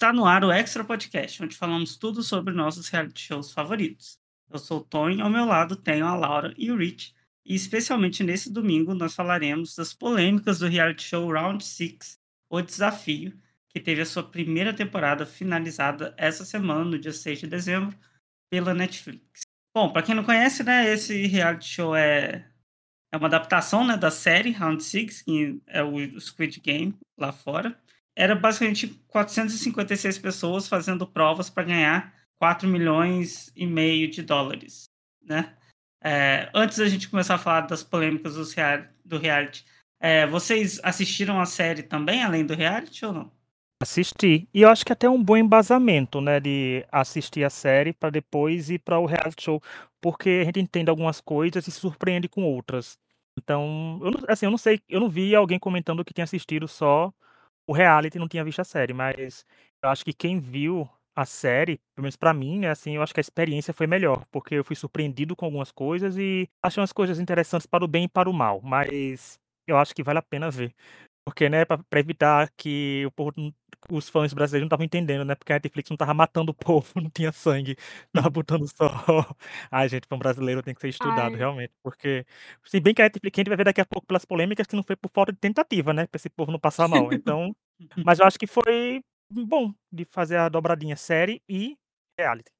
Está no ar o Extra Podcast, onde falamos tudo sobre nossos reality shows favoritos. Eu sou o Tony ao meu lado tenho a Laura e o Rich, e especialmente nesse domingo nós falaremos das polêmicas do reality show Round 6, O Desafio, que teve a sua primeira temporada finalizada essa semana, no dia 6 de dezembro, pela Netflix. Bom, para quem não conhece, né, esse reality show é, é uma adaptação né, da série Round 6, que é o Squid Game lá fora era basicamente 456 pessoas fazendo provas para ganhar 4 milhões e meio de dólares, né? É, antes da gente começar a falar das polêmicas do, real, do reality, é, vocês assistiram a série também, além do reality ou não? Assisti. E eu acho que até um bom embasamento, né, de assistir a série para depois ir para o reality show, porque a gente entende algumas coisas e se surpreende com outras. Então, eu assim, eu não sei, eu não vi alguém comentando que tinha assistido só o reality não tinha visto a série, mas eu acho que quem viu a série, pelo menos pra mim, né, assim, eu acho que a experiência foi melhor, porque eu fui surpreendido com algumas coisas e achei umas coisas interessantes para o bem e para o mal, mas eu acho que vale a pena ver. Porque, né, pra, pra evitar que o povo, os fãs brasileiros não estavam entendendo, né? Porque a Netflix não tava matando o povo, não tinha sangue, tava uhum. botando só. Ai, gente, para um brasileiro tem que ser estudado, Ai. realmente. Porque, se bem que a Netflix a gente vai ver daqui a pouco pelas polêmicas que não foi por falta de tentativa, né? Pra esse povo não passar mal. Então, mas eu acho que foi bom de fazer a dobradinha série e reality.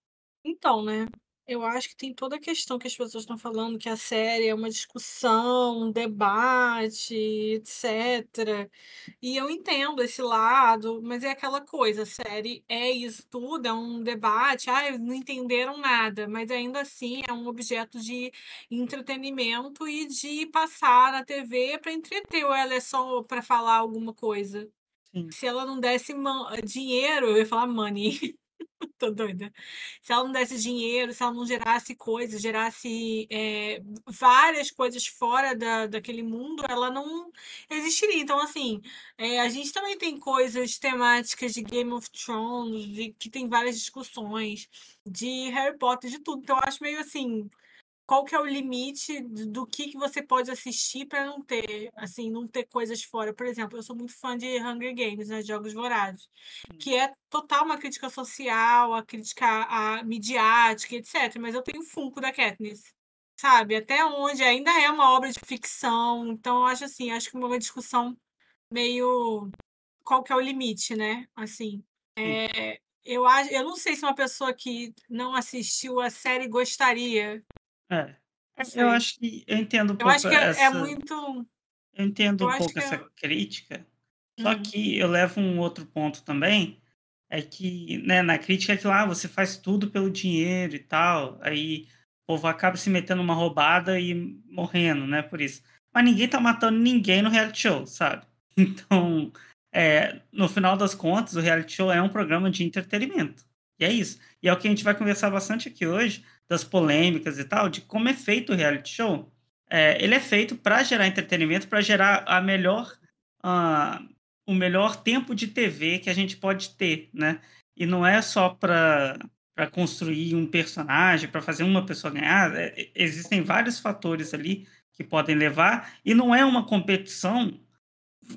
Então, né? Eu acho que tem toda a questão que as pessoas estão falando, que a série é uma discussão, um debate, etc. E eu entendo esse lado, mas é aquela coisa, a série é isso tudo, é um debate, ah, não entenderam nada, mas ainda assim é um objeto de entretenimento e de passar na TV para entreter, ou ela é só para falar alguma coisa. Sim. Se ela não desse dinheiro, eu ia falar money. Tô doida. Se ela não desse dinheiro, se ela não gerasse coisas, gerasse é, várias coisas fora da, daquele mundo, ela não existiria. Então, assim, é, a gente também tem coisas temáticas de Game of Thrones, de, que tem várias discussões, de Harry Potter, de tudo. Então, eu acho meio assim qual que é o limite do que, que você pode assistir para não ter, assim, não ter coisas fora. Por exemplo, eu sou muito fã de Hunger Games, né, Jogos Vorazes, que é total uma crítica social, a crítica a midiática, etc. Mas eu tenho Funko da Katniss, sabe? Até onde ainda é uma obra de ficção. Então, eu acho assim, acho que uma discussão meio qual que é o limite, né? Assim, é, eu, acho, eu não sei se uma pessoa que não assistiu a série gostaria é. Eu acho que eu entendo um Eu pouco acho que é, é essa. muito. Eu entendo Eu um pouco que essa é. crítica, só Uhum. que eu levo um outro ponto também, é que, né, na crítica é que lá você faz tudo pelo dinheiro e tal, aí o povo acaba se metendo numa roubada e morrendo, né, por isso. Mas ninguém tá matando ninguém no reality show, sabe? Então, é, no final das contas, o reality show é um programa de entretenimento. E é isso. E é o que a gente vai conversar bastante aqui hoje, das polêmicas e tal, de como é feito o reality show. É, ele é feito para gerar entretenimento, para gerar a melhor, uh, o melhor tempo de TV que a gente pode ter, né? E não é só para construir um personagem, para fazer uma pessoa ganhar. É, existem vários fatores ali que podem levar, e não é uma competição.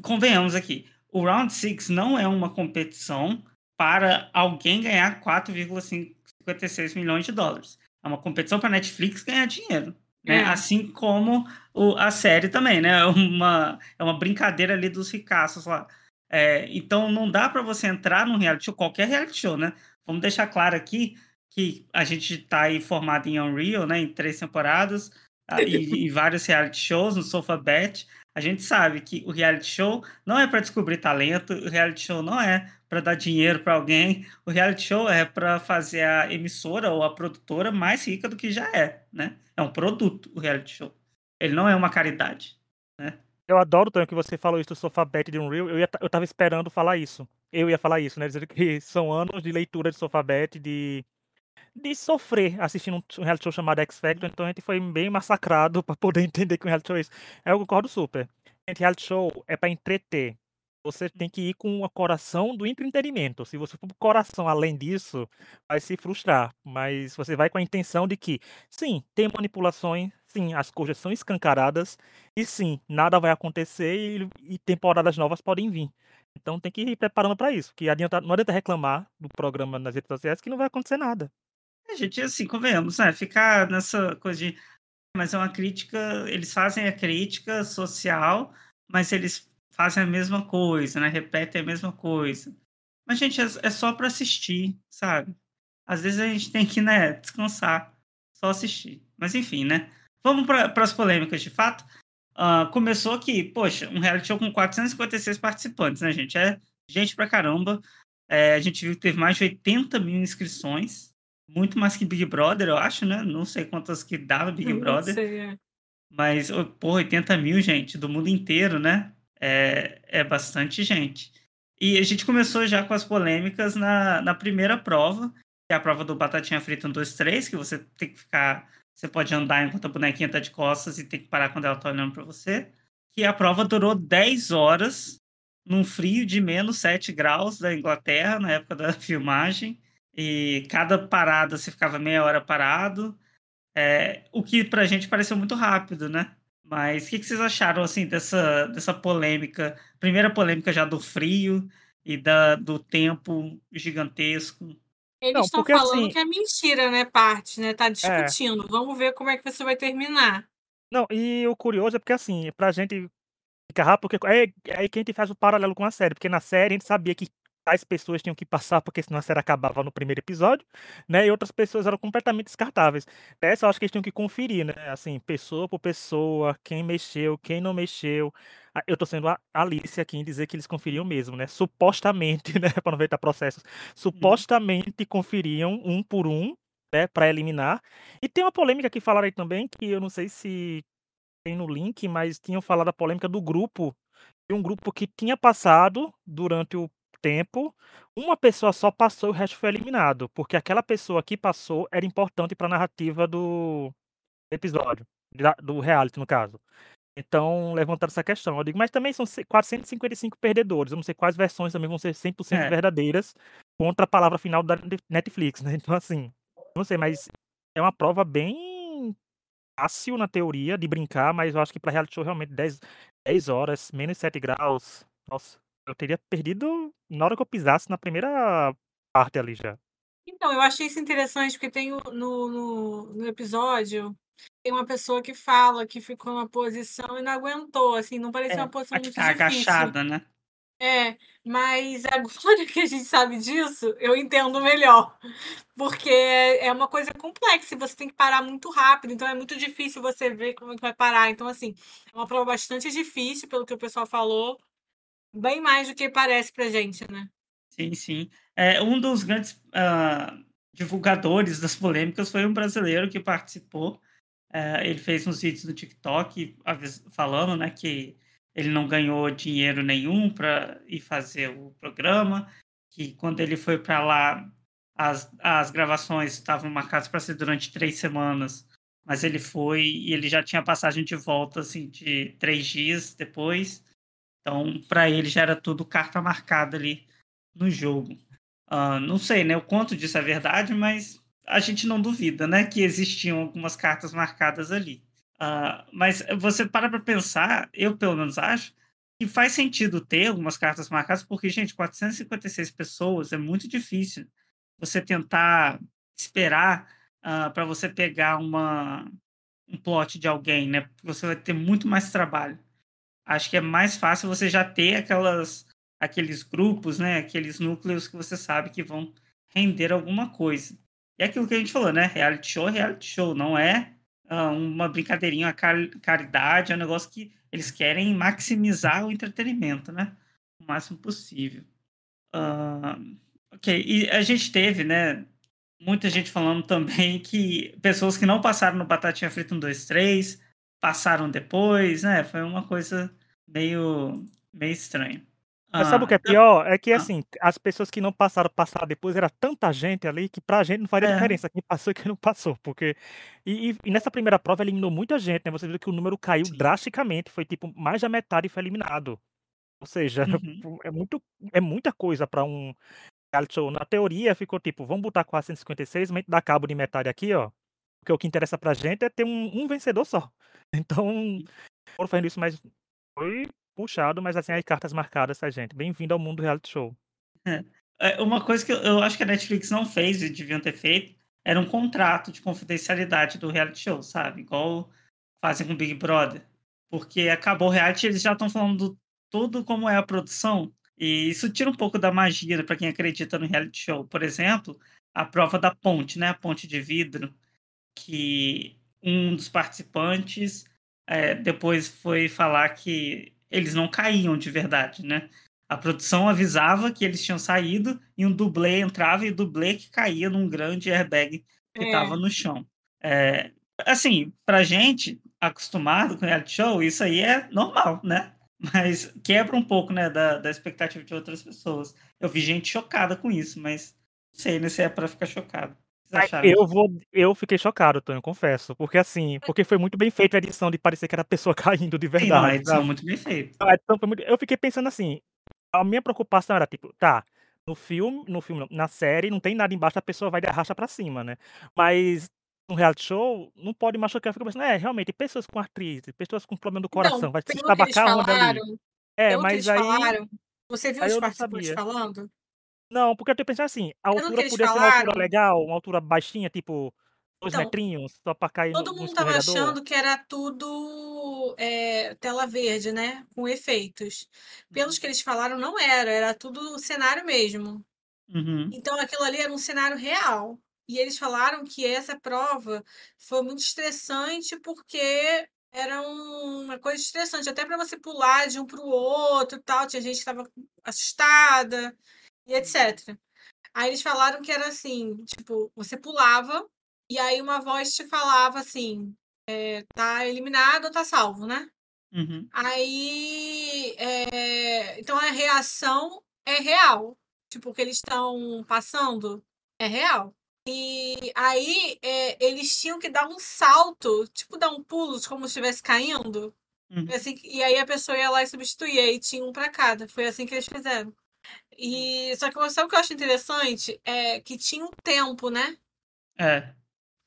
Convenhamos aqui, o Round 6 não é uma competição para alguém ganhar 4,56 milhões de dólares. É uma competição para a Netflix ganhar dinheiro. Né? É. Assim como o, a série também, né? É uma, é uma brincadeira ali dos ricaços lá. É, então não dá para você entrar num reality show, qualquer reality show, né? Vamos deixar claro aqui que a gente está aí formado em Unreal, né? Em três temporadas ah, e, e vários reality shows no Sofa Bet. A gente sabe que o reality show não é para descobrir talento, o reality show não é para dar dinheiro para alguém, o reality show é para fazer a emissora ou a produtora mais rica do que já é, né? É um produto o reality show. Ele não é uma caridade, né? Eu adoro tanto que você falou isso do Sofabet de Unreal. Eu, ia, eu tava esperando falar isso. Eu ia falar isso, né? Dizendo que são anos de leitura de Sofabet, de, de sofrer assistindo um reality show chamado X Factor. Então a gente foi bem massacrado para poder entender que um reality show é isso. Eu concordo super. Gente, reality show é para entreter. Você tem que ir com o coração do entretenimento. Se você for com o coração além disso, vai se frustrar. Mas você vai com a intenção de que, sim, tem manipulações, sim, as coisas são escancaradas, e sim, nada vai acontecer e, e temporadas novas podem vir. Então tem que ir preparando para isso, que adianta não adianta reclamar do programa nas redes sociais que não vai acontecer nada. A gente, assim, convenhamos, né, ficar nessa coisa de mas é uma crítica eles fazem a crítica social, mas eles fazem a mesma coisa, né, repetem a mesma coisa. Mas, gente, é é só para assistir, sabe. Às vezes a gente tem que, né, descansar, só assistir. Mas enfim, né. Vamos para as polêmicas de fato. Uh, começou que, poxa, um reality show com 456 participantes, né, gente? É gente pra caramba. É, a gente viu que teve mais de 80 mil inscrições. Muito mais que Big Brother, eu acho, né? Não sei quantas que dava Big Brother. Sei, é. Mas, pô, 80 mil, gente, do mundo inteiro, né? É, é bastante gente. E a gente começou já com as polêmicas na, na primeira prova, que é a prova do Batatinha Frita 1, 2, 3, que você tem que ficar você pode andar enquanto a bonequinha tá de costas e tem que parar quando ela tá olhando para você. Que a prova durou 10 horas, num frio de menos 7 graus da Inglaterra, na época da filmagem. E cada parada você ficava meia hora parado. É, o que pra gente pareceu muito rápido, né? Mas o que, que, vocês acharam assim dessa, dessa polêmica? Primeira polêmica já do frio e da, do tempo gigantesco. Eles estão falando assim... que é mentira, né, parte, né? Tá é. discutindo. É. Vamos ver como é que você vai terminar. Não, e o curioso é porque assim, pra gente ficar rápido, porque é, é aí que a gente faz o paralelo com a série, porque na série a gente sabia que tais pessoas tinham que passar, porque senão a série acabava no primeiro episódio, né? E outras pessoas eram completamente descartáveis. Dessa eu acho que eles tinham que conferir, né? Assim, pessoa por pessoa, quem mexeu, quem não mexeu. Eu tô sendo a Alice aqui em dizer que eles conferiam mesmo, né? Supostamente, né? Para não ver processos. Uhum. Supostamente conferiam um por um, né? Para eliminar. E tem uma polêmica que falaram aí também, que eu não sei se tem no link, mas tinham falado a polêmica do grupo. De um grupo que tinha passado durante o tempo, uma pessoa só passou e o resto foi eliminado, porque aquela pessoa que passou era importante para a narrativa do episódio, do reality no caso. Então, levantaram essa questão. Eu digo, mas também são 455 perdedores. Eu não sei quais versões também vão ser 100% é. verdadeiras contra a palavra final da Netflix, né? Então, assim, não sei, mas é uma prova bem fácil na teoria de brincar, mas eu acho que para reality show realmente 10, 10 horas, menos 7 graus. Nossa, eu teria perdido na hora que eu pisasse na primeira parte ali já. Então, eu achei isso interessante, porque tem no, no, no episódio, tem uma pessoa que fala que ficou numa posição e não aguentou, assim, não parecia É, uma posição muito tá difícil. agachada, né? É, mas agora que a gente sabe disso, eu entendo melhor. Porque é uma coisa complexa, e você tem que parar muito rápido, então é muito difícil você ver como é que vai parar. Então, assim, é uma prova bastante difícil, pelo que o pessoal falou, Bem mais do que parece pra gente, né? Sim, sim. É, um dos grandes uh, divulgadores das polêmicas foi um brasileiro que participou. Uh, ele fez uns vídeos no TikTok falando né, que ele não ganhou dinheiro nenhum para ir fazer o programa, que quando ele foi para lá, as, as gravações estavam marcadas para ser durante três semanas, mas ele foi e ele já tinha passagem de volta assim, de três dias depois. Então, para ele já era tudo carta marcada ali no jogo. Uh, não sei, né, o quanto disso é verdade, mas a gente não duvida, né, que existiam algumas cartas marcadas ali. Uh, mas você para para pensar, eu pelo menos acho, que faz sentido ter algumas cartas marcadas, porque, gente, 456 pessoas é muito difícil você tentar esperar uh, para você pegar uma, um plot de alguém, né? Você vai ter muito mais trabalho acho que é mais fácil você já ter aquelas, aqueles grupos, né? Aqueles núcleos que você sabe que vão render alguma coisa. E é aquilo que a gente falou, né? Reality show é reality show, não é uh, uma brincadeirinha, uma car caridade, é um negócio que eles querem maximizar o entretenimento, né? O máximo possível. Uh, ok, e a gente teve, né? Muita gente falando também que pessoas que não passaram no Batatinha Frita 1, 2, 3 passaram depois, né? Foi uma coisa meio, meio estranha. Mas sabe o que é ah, pior? É que, ah. assim, as pessoas que não passaram, passaram depois, era tanta gente ali que pra gente não faria é. diferença quem passou e quem não passou, porque... E, e, nessa primeira prova eliminou muita gente, né? Você viu que o número caiu Sim. drasticamente, foi tipo, mais da metade foi eliminado. Ou seja, uhum. é, muito, é muita coisa pra um reality show. Na teoria ficou tipo, vamos botar 456, mas dá cabo de metade aqui, ó. Porque o que interessa pra gente é ter um, um vencedor só. Então, foram fazendo isso, mas foi puxado, mas assim, as cartas marcadas, tá, gente? Bem-vindo ao mundo do reality show. É. É, uma coisa que eu, acho que a Netflix não fez e deviam ter feito era um contrato de confidencialidade do reality show, sabe? Igual fazem com o Big Brother. Porque acabou o reality, eles já estão falando tudo como é a produção. E isso tira um pouco da magia para quem acredita no reality show. Por exemplo, a prova da ponte, né? A ponte de vidro, que um dos participantes é, depois foi falar que eles não caíam de verdade, né? A produção avisava que eles tinham saído e um dublê entrava e o dublê que caía num grande airbag que estava é. no chão. É, assim, pra gente, acostumado com reality show, isso aí é normal, né? Mas quebra um pouco, né, da, da expectativa de outras pessoas. Eu vi gente chocada com isso, mas não sei né, se é pra ficar chocado. Eu vou, eu fiquei chocado, Tonho, confesso. Porque assim, porque foi muito bem feita a edição de parecer que era a pessoa caindo de verdade. Sim, não, edição muito bem feita. muito... Eu fiquei pensando assim, a minha preocupação era tipo, tá, no filme, no filme, na série, não tem nada embaixo, a pessoa vai de arrasta pra cima, né? Mas no reality show, não pode machucar. Eu fico pensando, é, realmente, pessoas com artrite, pessoas com problema do coração, então, vai se tabacar onde ali? É, mas aí. Falaram, você viu os participantes falando? Não, porque eu tô pensando assim, a altura podia ser uma altura legal, uma altura baixinha, tipo, dois então, metrinhos, só pra cair Todo mundo tava achando que era tudo é, tela verde, né? Com efeitos. Pelos que eles falaram, não era, era tudo cenário mesmo. Uhum. Então aquilo ali era um cenário real. E eles falaram que essa prova foi muito estressante porque era uma coisa estressante, até para você pular de um para o outro e tal. Tinha gente que estava assustada e etc. Aí eles falaram que era assim, tipo, você pulava e aí uma voz te falava assim, é, tá eliminado ou tá salvo, né? Uhum. Aí, é, então a reação é real. Tipo, o que eles estão passando é real. E aí é, eles tinham que dar um salto, tipo dar um pulo, como se estivesse caindo. Uhum. Assim, e aí a pessoa ia lá e substituía, e tinha um para cada. Foi assim que eles fizeram. E só que sabe o que eu acho interessante? É que tinha um tempo, né? É.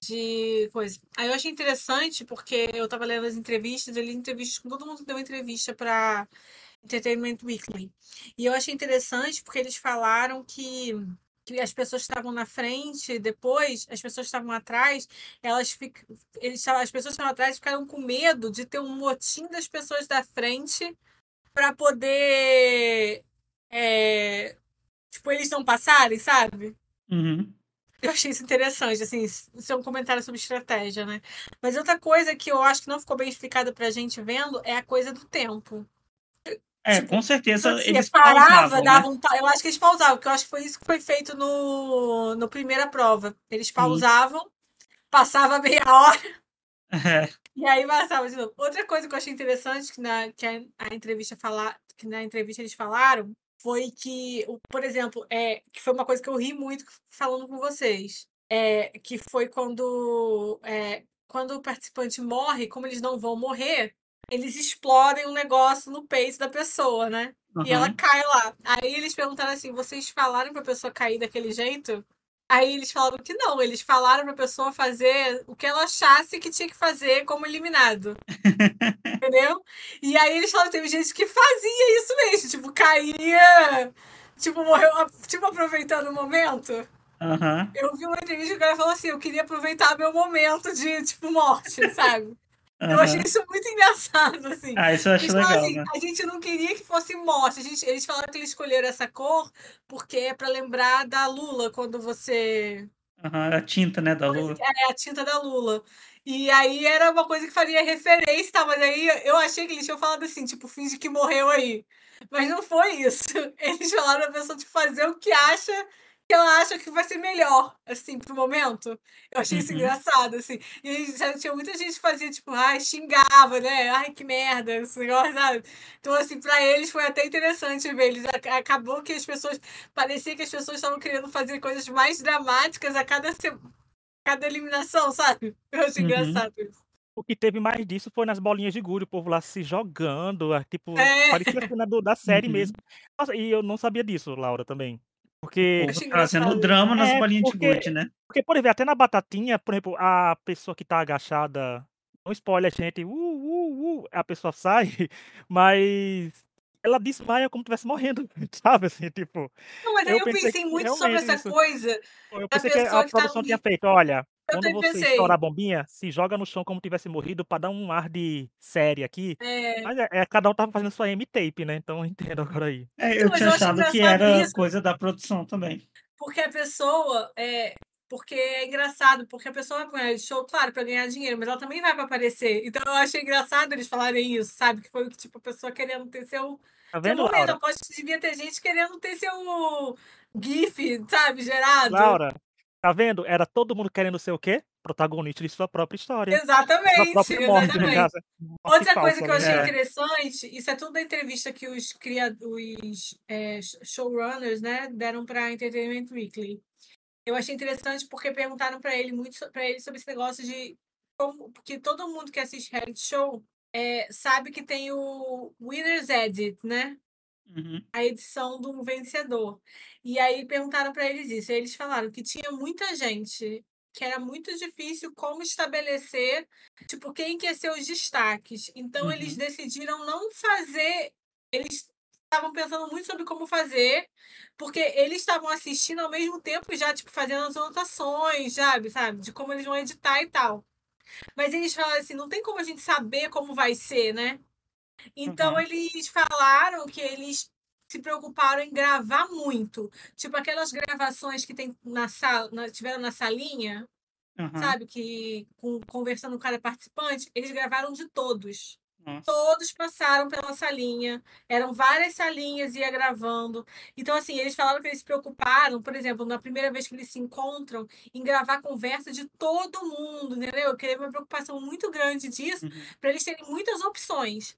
De coisa. Aí eu achei interessante porque eu tava lendo as entrevistas, eu li entrevistas com todo mundo que deu entrevista para Entertainment Weekly. E eu achei interessante porque eles falaram que que as pessoas estavam na frente, depois as pessoas estavam atrás, elas fic... eles as pessoas estavam atrás ficaram com medo de ter um motim das pessoas da frente para poder é... tipo eles não passarem, sabe? Uhum. Eu achei isso interessante, assim, isso é um comentário sobre estratégia, né? Mas outra coisa que eu acho que não ficou bem explicada pra gente vendo é a coisa do tempo. É, tipo, com certeza assim, eles parava, davam, né? Eu acho que eles pausavam, porque eu acho que foi isso que foi feito no, no primeira prova. Eles pausavam, Sim. passava meia hora. É. E aí passava de novo. Outra coisa que eu achei interessante que na que a, a entrevista falar, que na entrevista eles falaram foi que, por exemplo, é, que foi uma coisa que eu ri muito falando com vocês. É, que foi quando, é, quando o participante morre, como eles não vão morrer, eles explodem um negócio no peito da pessoa, né? Uhum. E ela cai lá. Aí eles perguntaram assim: vocês falaram pra pessoa cair daquele jeito? Aí eles falaram que não, eles falaram pra pessoa fazer o que ela achasse que tinha que fazer como eliminado. Entendeu? E aí eles falaram que teve gente que fazia isso mesmo, tipo, caía, tipo, morreu, tipo, aproveitando o momento. Uhum. Eu vi uma entrevista que o cara falou assim: eu queria aproveitar meu momento de, tipo, morte, sabe? Uhum. Eu achei isso muito engraçado, assim. Ah, isso eu acho legal, assim, né? A gente não queria que fosse morte. A gente, eles falaram que eles escolheram essa cor porque é para lembrar da Lula, quando você... Uhum, a tinta, né, da Lula. É, a tinta da Lula. E aí era uma coisa que faria referência, tá? Mas aí eu achei que eles tinham falado assim, tipo, finge que morreu aí. Mas não foi isso. Eles falaram pra pessoa tipo, fazer o que acha que ela acha que vai ser melhor, assim, pro momento. Eu achei isso uhum. engraçado, assim. E tinha muita gente que fazia, tipo, ai, xingava, né? Ai, que merda, esse negócio, sabe? Então, assim, pra eles foi até interessante ver. Eles, acabou que as pessoas. Parecia que as pessoas estavam querendo fazer coisas mais dramáticas a cada, cada eliminação, sabe? Eu achei uhum. engraçado isso. O que teve mais disso foi nas bolinhas de gude, o povo lá se jogando, tipo, é. parecia a cena do, da série uhum. mesmo. Nossa, e eu não sabia disso, Laura, também. Porque. Trazendo drama nas é, bolinhas porque, de gude, né? Porque, por exemplo, até na batatinha, por exemplo, a pessoa que tá agachada um spoiler, gente, uh, uh, uh, a pessoa sai, mas ela desmaia como estivesse morrendo, sabe, assim, tipo... Não, mas aí eu, pensei, pensei muito sobre essa isso. coisa Eu pensei que a tá produção ali. tinha feito, olha, Eu quando também você pensei. estourar a bombinha, se joga no chão como tivesse morrido pra dar um ar de série aqui. É, Mas é, é, cada um tava fazendo sua M-tape, né? Então eu entendo agora aí. É, eu mas tinha eu achado que era isso. coisa da produção também. porque a pessoa é porque é engraçado, porque a pessoa vai pro reality show, claro, pra ganhar dinheiro, mas ela também vai pra aparecer. Então eu achei engraçado eles falarem isso, sabe? Que foi tipo a pessoa querendo ter seu Tá seu vendo, momento. Laura? Aposto que devia ter gente querendo ter seu GIF, sabe, gerado. Laura, tá vendo? Era todo mundo querendo ser o quê? Protagonista de sua própria história. Exatamente, própria morte, exatamente. Outra falsa, coisa que eu né? achei É. interessante, isso é tudo da entrevista que os, os é, showrunners né, deram para Entertainment Weekly. Eu achei interessante porque perguntaram para ele muito para ele sobre esse negócio de como, porque todo mundo que assiste reality show é, sabe que tem o Winner's Edit, né? Uhum. a edição do vencedor. E aí perguntaram para eles isso. Eles falaram que tinha muita gente, que era muito difícil como estabelecer, tipo, quem que ia ser os destaques. Então eles Uhum. decidiram não fazer. Eles estavam pensando muito sobre como fazer, porque eles estavam assistindo ao mesmo tempo já, tipo, fazendo as anotações, sabe, sabe, de como eles vão editar e tal. Mas eles falaram assim, não tem como a gente saber como vai ser, né? Então Uhum. eles falaram que eles se preocuparam em gravar muito. Tipo aquelas gravações que tem na sala, na- tiveram na salinha, Uhum. sabe? Que com, conversando com cada participante, eles gravaram de todos. Nossa. Todos passaram pela salinha, eram várias salinhas, ia gravando. Então, assim, eles falaram que eles se preocuparam, por exemplo, na primeira vez que eles se encontram, em gravar conversa de todo mundo, entendeu? Eu queria uma preocupação muito grande disso, Uhum. para eles terem muitas opções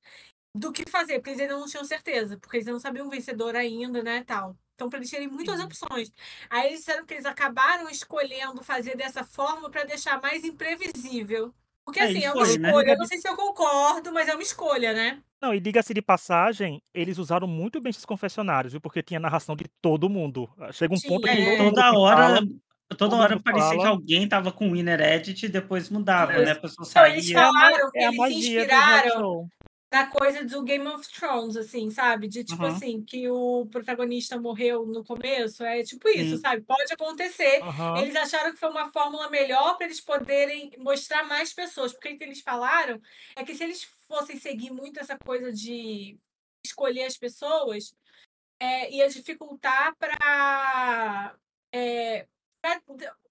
do que fazer, porque eles ainda não tinham certeza, porque eles não sabiam o vencedor ainda, né, tal. Então, para eles terem muitas Uhum. opções. Aí eles disseram que eles acabaram escolhendo fazer dessa forma para deixar mais imprevisível. Porque, É, assim, é uma foi, né? escolha. Eu não sei se eu concordo, mas é uma escolha, né? Não, e diga-se de passagem, eles usaram muito bem esses confessionários, viu? Porque tinha narração de todo mundo. Chega um ponto que Tinha, todo é. mundo Toda que hora, fala, toda todo hora parecia que fala. alguém tava com winner edit e depois mudava, né? A pessoa Então, eles saía. A, ma- falaram que é eles se inspiraram na coisa do Game of Thrones, assim, sabe? De tipo Aham. assim, que o protagonista morreu no começo. É tipo isso, Sim. sabe? Pode acontecer. Aham. Eles acharam que foi uma fórmula melhor para eles poderem mostrar mais pessoas. Porque o que eles falaram é que se eles fossem seguir muito essa coisa de escolher as pessoas, é, ia dificultar para.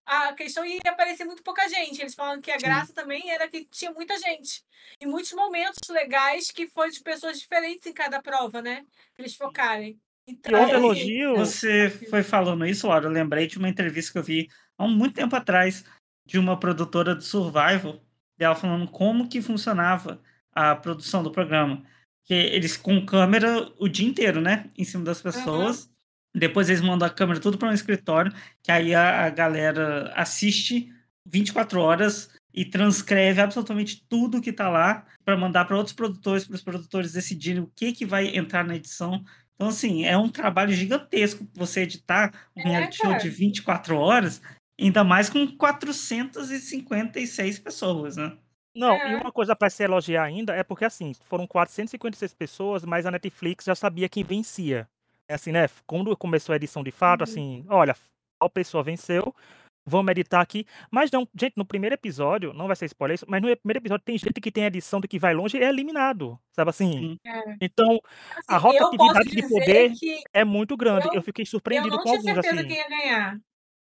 A questão ia aparecer muito pouca gente. Eles falaram que a Sim. graça também era que tinha muita gente. E muitos momentos legais que foi de pessoas diferentes em cada prova, né? Pra eles focarem. Então, E outro assim, elogio, Você foi falando isso, Laura, eu lembrei de uma entrevista que eu vi há um muito tempo atrás de uma produtora do Survival, dela falando como que funcionava a produção do programa. Que eles com câmera o dia inteiro, né? Em cima das pessoas. Depois eles mandam a câmera tudo para um escritório, que aí a, a galera assiste 24 horas e transcreve absolutamente tudo que tá lá para mandar para outros produtores, para os produtores decidirem o que que vai entrar na edição. Então, assim, é um trabalho gigantesco você editar um É, reality show de 24 horas, ainda mais com 456 pessoas, né? Não, e É. uma coisa para se elogiar ainda é porque assim, foram 456 pessoas, mas a Netflix já sabia quem vencia. É assim, né? Quando começou a edição de fato, Uhum. assim, olha, tal pessoa venceu, vamos editar aqui. Mas não, gente, no primeiro episódio, não vai ser spoiler isso, mas no primeiro episódio tem gente que tem edição do que vai longe e é eliminado, sabe assim? Sim. É. Então, a Assim, eu posso rotatividade de poder é muito grande. eu- Eu fiquei eu surpreendido não com tinha alguns, certeza assim. quem ia ganhar.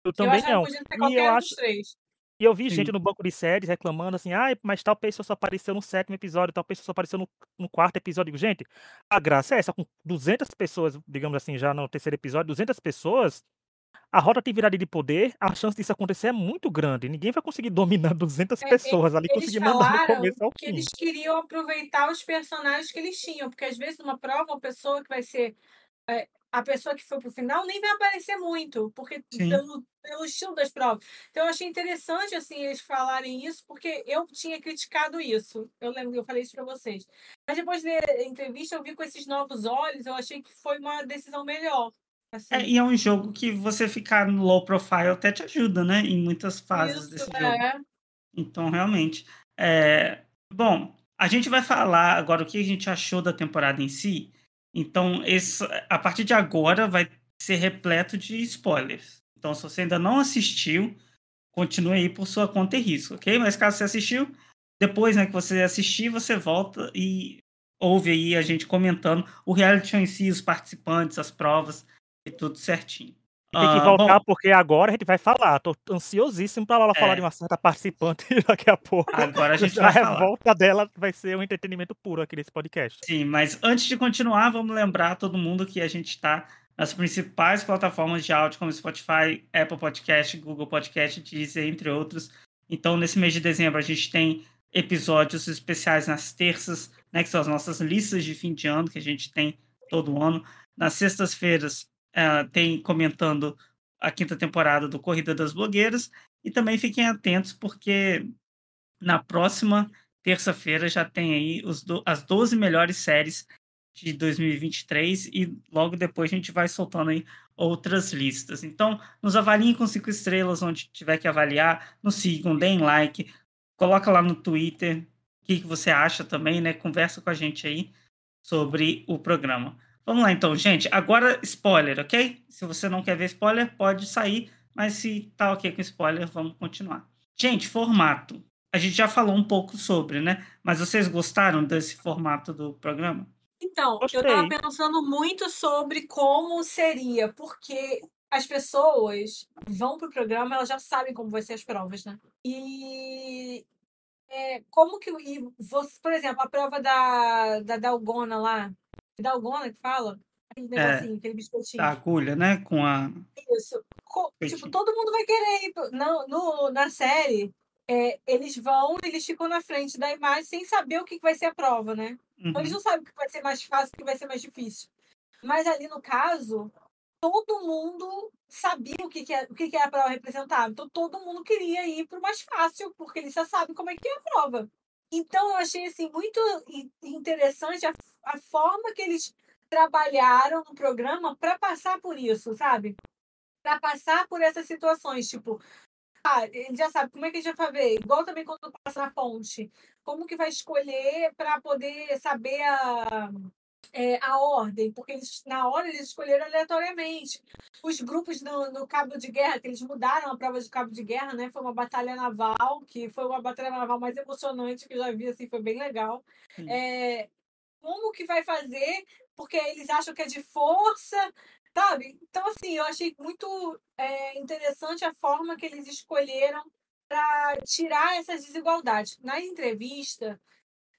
Eu Eu também achava não. ser E eu acho, dos três. E eu vi Sim. gente no banco de séries reclamando assim, ah, mas tal pessoa só apareceu no sétimo episódio, tal pessoa só apareceu no, no quarto episódio. Digo, gente, a graça é essa, com 200 pessoas, digamos assim, já no terceiro episódio, 200 pessoas, a rotatividade de poder, a chance disso acontecer é muito grande. Ninguém vai conseguir dominar 200 É, pessoas ali, conseguir mandar do falaram começo ao que fim. eles queriam aproveitar os personagens que eles tinham, porque às vezes numa prova, uma pessoa que vai ser é, a pessoa que foi pro final nem vai aparecer muito, porque Sim. pelo, pelo estilo das provas. Então eu achei interessante assim eles falarem isso, porque eu tinha criticado isso. Eu lembro, eu falei isso para vocês. Mas depois de ler a entrevista, eu vi com esses novos olhos, eu achei que foi uma decisão melhor. Assim. É, e é um jogo que você ficar no low profile até te ajuda, né? Em muitas fases Isso, desse jogo. é. Então, realmente. é, Bom, a gente vai falar agora o que a gente achou da temporada em si. Então, esse, a partir de agora vai ser repleto de spoilers. Então, se você ainda não assistiu, continue aí por sua conta e risco, ok? Mas caso você assistiu, depois né, que você assistir, você volta e ouve aí a gente comentando o reality show em si, os participantes, as provas e tudo certinho. Tem que Ah, voltar bom, porque agora a gente vai falar. Tô ansiosíssimo pra Lola falar É. de uma certa participante daqui a pouco. agora a gente a vai falar. revolta dela vai ser um entretenimento puro aqui nesse podcast. Sim, mas antes de continuar, vamos lembrar todo mundo que a gente está nas principais plataformas de áudio, como Spotify, Apple Podcast, Google Podcast, Deezer, entre outros. Então, nesse mês de dezembro, a gente tem episódios especiais nas terças, né, que são as nossas listas de fim de ano, que a gente tem todo ano. Nas sextas-feiras, eh, tem comentando a quinta temporada do Corrida das Blogueiras. E também fiquem atentos, porque na próxima terça-feira já tem aí os do- as 12 melhores séries de 2023 e logo depois a gente vai soltando aí outras listas. Então, nos avaliem com cinco estrelas onde tiver que avaliar, nos sigam, deem like, coloca lá no Twitter o que, que você acha também, né? Conversa com a gente aí sobre o programa. Vamos lá então, gente. Agora spoiler, ok? Se você não quer ver spoiler, pode sair, mas se tá ok com spoiler, vamos continuar. Gente, formato. A gente já falou um pouco sobre, né? Mas vocês gostaram desse formato do programa? Então, eu Gostei. tava pensando muito sobre como seria, porque as pessoas vão pro programa, elas já sabem como vai ser as provas, né? E é, como que e você, por exemplo, a prova da, da Dalgona lá, Dalgona que fala, aquele negocinho, aquele biscoitinho. Da agulha, né? Com a. Isso. Co-. Tipo, todo mundo vai querer ir. Não, no, na série, é, eles vão, eles ficam na frente da imagem sem saber o que vai ser a prova, né? Então, Eles Uhum. não sabem o que vai ser mais fácil o que vai ser mais difícil. Mas ali no caso, todo mundo sabia o que, que, é, o que, que é a prova representava. Então todo mundo queria ir para o mais fácil, porque eles já sabem como é que é a prova. Então eu achei assim, muito in- interessante a, a forma que eles trabalharam no programa para passar por isso, sabe? Para passar por essas situações, tipo, ah, ele já sabe como é que a gente vai fazer, igual também quando passa na ponte, como que vai escolher para poder saber a, é, a ordem, porque eles, na hora eles escolheram aleatoriamente. Os grupos no, no cabo de guerra, que eles mudaram a prova de cabo de guerra, né? Foi uma batalha naval, que foi uma batalha naval mais emocionante que eu já vi, assim, foi bem legal. É, como que vai fazer, porque eles acham que é de força, sabe? Então, assim, eu achei muito é, interessante a forma que eles escolheram para tirar essas desigualdades. Na entrevista,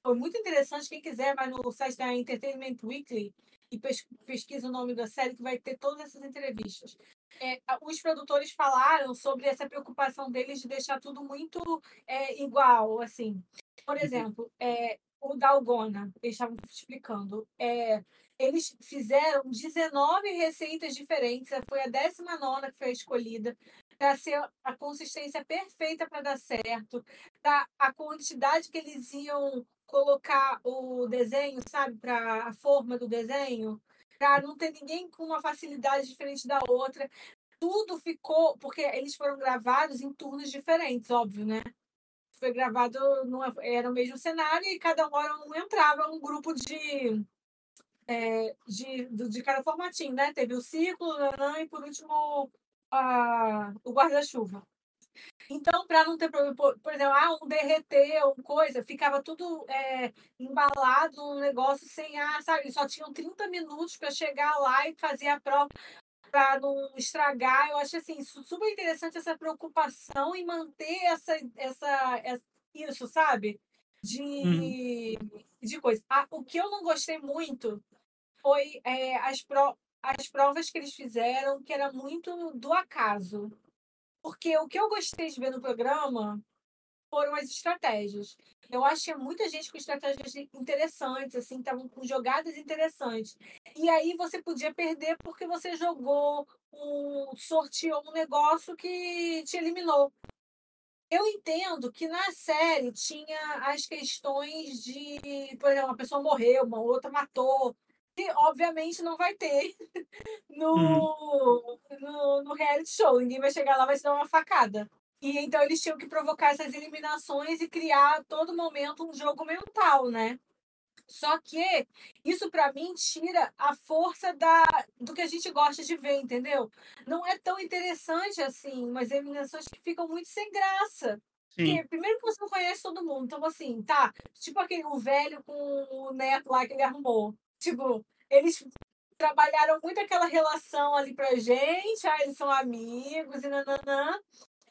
foi muito interessante. Quem quiser, vai no site da Entertainment Weekly e pes- pesquisa o nome da série, que vai ter todas essas entrevistas. É, os produtores falaram sobre essa preocupação deles de deixar tudo muito é, igual, assim. Por exemplo, é, o Dalgona, eles estavam explicando, é, eles fizeram 19 receitas diferentes, foi a 19 que foi escolhida, para ser a consistência perfeita para dar certo, para a quantidade que eles iam colocar o desenho, sabe, para a forma do desenho, para não ter ninguém com uma facilidade diferente da outra. Tudo ficou, porque eles foram gravados em turnos diferentes, óbvio, né? Foi gravado, numa, era o mesmo cenário e cada hora um entrava um grupo de, é, de, de cada formatinho, né? Teve o nanã, e por último a, o guarda-chuva. Então, para não ter problema, por, exemplo, ah, um derreteu, coisa, ficava tudo é, embalado no negócio sem ar, sabe? Só tinham 30 minutos para chegar lá e fazer a prova para não estragar. Eu acho assim, su- super interessante essa preocupação em manter essa, essa, essa- isso, sabe? De, de coisa. Ah, o que eu não gostei muito foi é, as, pro, as provas que eles fizeram, que era muito do acaso. Porque o que eu gostei de ver no programa foram as estratégias. Eu acho que muita gente com estratégias interessantes, assim, estavam com jogadas interessantes. E aí você podia perder porque você jogou um sorteou um negócio que te eliminou. Eu entendo que na série tinha as questões de, por exemplo, uma pessoa morreu, uma outra matou. E obviamente não vai ter no, no, no reality show. Ninguém vai chegar lá e vai te dar uma facada. E então eles tinham que provocar essas eliminações e criar a todo momento um jogo mental, né? Só que isso para mim tira a força da, do que a gente gosta de ver, entendeu? Não é tão interessante assim, umas eliminações que ficam muito sem graça. Porque, primeiro que você não conhece todo mundo. Então, assim, tá. Tipo aquele o velho com o neto lá que ele arrumou. Tipo, eles trabalharam muito aquela relação ali pra gente. Ah, eles são amigos e nananã.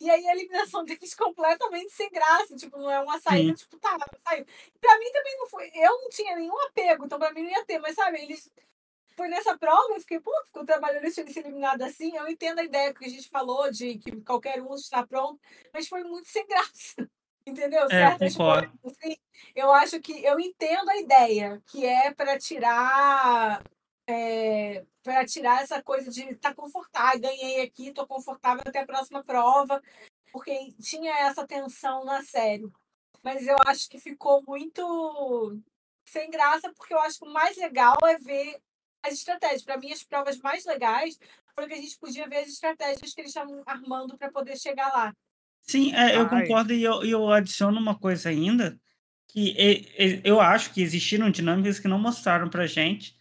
E aí a eliminação deles completamente sem graça. Tipo, não é uma saída, Sim. tipo, tá, saiu. Pra mim também não foi. Eu não tinha nenhum apego, então pra mim não ia ter. Mas, sabe, eles. Foi nessa prova, eu fiquei, pô, ficou trabalhando esse ser eliminado assim. Eu entendo a ideia que a gente falou de que qualquer um está pronto, mas foi muito sem graça. Entendeu? É, Certas coisas. Assim, eu acho que eu entendo a ideia, que é para tirar. É, para tirar essa coisa de estar tá confortável, ganhei aqui, estou confortável até a próxima prova, porque tinha essa tensão na série. Mas eu acho que ficou muito sem graça, porque eu acho que o mais legal é ver as estratégias. Para mim, as provas mais legais foram que a gente podia ver as estratégias que eles estavam armando para poder chegar lá. Sim, é, eu concordo e eu, eu adiciono uma coisa ainda, que eu acho que existiram dinâmicas que não mostraram pra gente,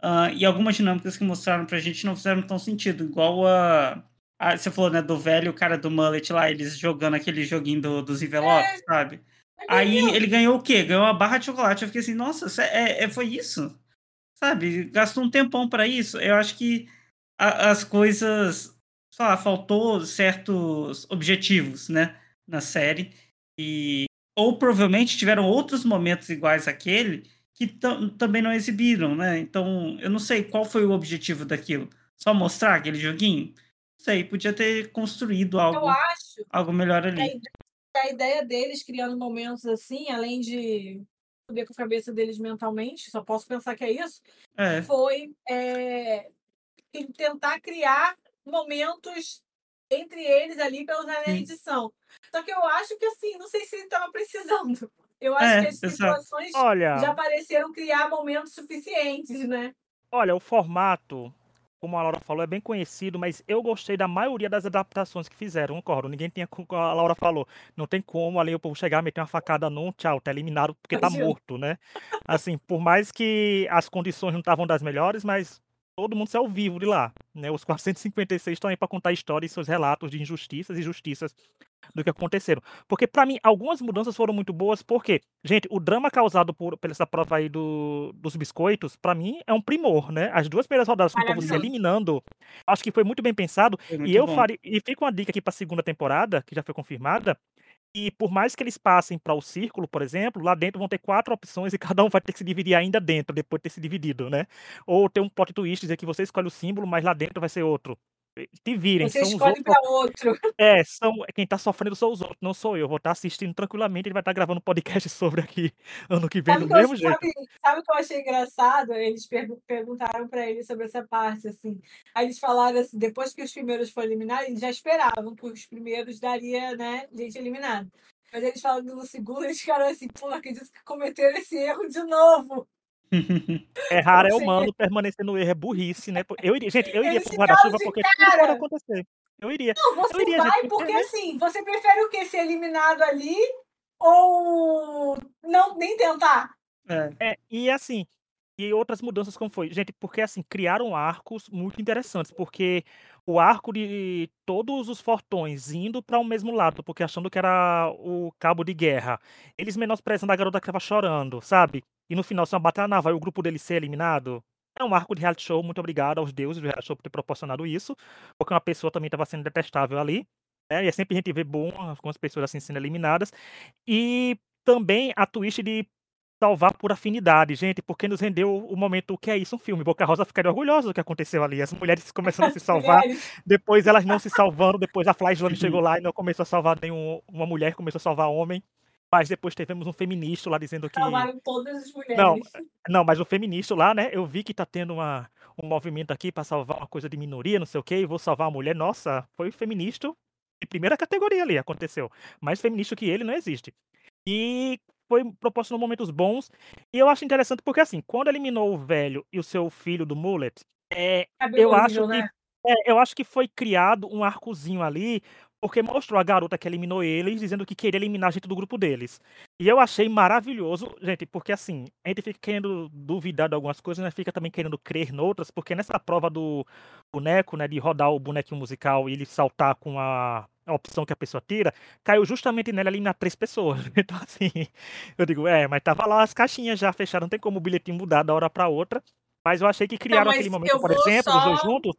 ah, e algumas dinâmicas que mostraram pra gente não fizeram tão sentido, igual a, a- você falou, né, do velho cara do mullet lá, eles jogando aquele joguinho do- dos envelopes, sabe? Aí ele ganhou o quê? Ganhou uma barra de chocolate. Eu fiquei assim, nossa, é, é- foi isso? Sabe? Gastou um tempão pra isso. Eu acho que a- as coisas, sei lá, faltou certos objetivos, né, na série. E ou provavelmente tiveram outros momentos iguais àquele que tam- também não exibiram, né? Então, eu não sei qual foi o objetivo daquilo. Só mostrar aquele joguinho? Não sei, podia ter construído algo, algo melhor a ali. ide- que a ideia deles criando momentos assim, além de poder com a cabeça deles mentalmente, só posso pensar que é isso, É, foi é, tentar criar momentos entre eles ali Sim. edição. Só que eu acho que assim, não sei se ele estava precisando. Eu acho É, que as situações Olha, já pareceram criar momentos suficientes, né? olha, o formato, como a Laura falou, é bem conhecido, mas eu gostei da maioria das adaptações que fizeram, concordo. Ninguém tinha, como a Laura falou, não tem como ali o povo chegar, meter uma facada num, tchau, tá eliminado porque tá Imagina. morto, né? Assim, por mais que as condições não estavam das melhores, mas todo mundo saiu vivo de lá, né? Os 456 estão aí para contar histórias e seus relatos de injustiças e justiças do que aconteceram. Porque pra mim algumas mudanças foram muito boas, porque, gente, o drama causado por, por essa prova aí do, dos biscoitos, pra mim é um primor, né? As duas primeiras rodadas com se eliminando, acho que foi muito bem pensado. Foi E muito eu bom. faria, e fica uma dica aqui pra segunda temporada, que já foi confirmada. E por mais que eles passem para o círculo, por exemplo, lá dentro vão ter quatro opções e cada um vai ter que se dividir ainda dentro, depois de ter se dividido, né? Ou ter um plot twist, dizer que você escolhe o símbolo, mas lá dentro vai ser outro. Te virem, Você são escolhe para outro. É, são, quem tá sofrendo são os outros, não sou eu. Eu Vou estar assistindo tranquilamente, ele vai estar gravando podcast sobre aqui ano que vem Sabe do que eu, mesmo jeito. sabe, sabe o que eu achei engraçado? Eles pergu- perguntaram para ele sobre essa parte, assim. Aí eles falaram assim, depois que os primeiros foram eliminados, eles já esperavam que os primeiros daria, né, gente eliminada. Mas eles falaram que no segundo, eles ficaram assim, pô, acredito que cometeram esse erro de novo. Errar Eu é achei- humano, permanecer no erro é burrice, né? Eu iria, gente, eu iria Eles pro guarda-chuva porque tudo pode cara. acontecer. Eu iria. Não, Eu você iria, vai gente, porque assim, você prefere o que? Ser eliminado ali ou não nem tentar? É, É, e assim, e outras mudanças como foi? Gente, porque assim, criaram arcos muito interessantes, porque o arco de todos os fortões indo para o mesmo lado, porque achando que era o cabo de guerra, eles menosprezando a garota que tava chorando, sabe? E no final, se uma batalha naval e o grupo dele ser eliminado, é um arco de reality show, muito obrigado aos deuses do reality show por ter proporcionado isso, porque uma pessoa também estava sendo detestável ali, né? E é sempre a gente vê bom algumas pessoas assim sendo eliminadas. E também a twist de salvar por afinidade, gente, porque nos rendeu o momento o que é isso, um filme. Boca Rosa ficaria orgulhosa do que aconteceu ali. As mulheres começando a se salvar, depois elas não se salvando, depois a Fly chegou lá e não começou a salvar nenhum, uma mulher, começou a salvar homem. Mas depois tivemos um feminista lá dizendo que. Salvaram todas as mulheres. Não, não, mas o feminista lá, né? Eu vi que tá tendo uma, um movimento aqui pra salvar uma coisa de minoria, não sei o quê, e vou salvar a mulher. Nossa, foi feminista de primeira categoria ali, aconteceu. Mais feminista que ele não existe. E foi proporcionou momentos bons. E eu acho interessante porque, assim, quando eliminou o velho e o seu filho do Mullet, é, eu acho que né? É, eu acho que foi criado um arcozinho ali, porque mostrou a garota que eliminou eles, dizendo que queria eliminar a gente do grupo deles. E eu achei maravilhoso, gente, porque assim, a gente fica querendo duvidar de algumas coisas, mas fica também querendo crer noutras, porque nessa prova do boneco, né, de rodar o bonequinho musical e ele saltar com a, a opção que a pessoa tira, caiu justamente nela eliminar três pessoas. Então, assim, eu digo, é, mas tava lá as caixinhas já fechadas, não tem como o bilhetinho mudar da hora pra outra. Mas eu achei que criaram Não, aquele momento, por exemplo, os dois só. juntos,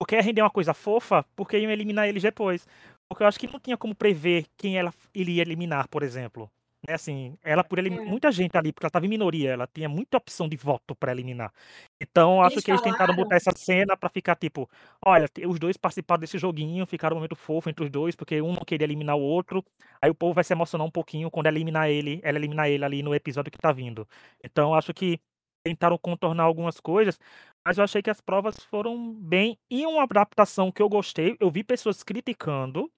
porque ia render uma coisa fofa, porque iam eliminar eles depois. Porque eu acho que não tinha como prever quem ela iria eliminar, por exemplo. Né, assim, ela por eliminar É. muita gente ali, porque ela estava em minoria, ela tinha muita opção de voto para eliminar. Então, acho Eles que eles tentaram falaram. botar essa cena para ficar tipo, olha, os dois participaram desse joguinho, ficaram um momento fofo entre os dois, porque um não queria eliminar o outro. Aí o povo vai se emocionar um pouquinho quando ela eliminar ele, ela eliminar ele ali no episódio que tá vindo. Então, acho que tentaram contornar algumas coisas, mas eu achei que as provas foram bem. E uma adaptação que eu gostei, eu vi pessoas criticando,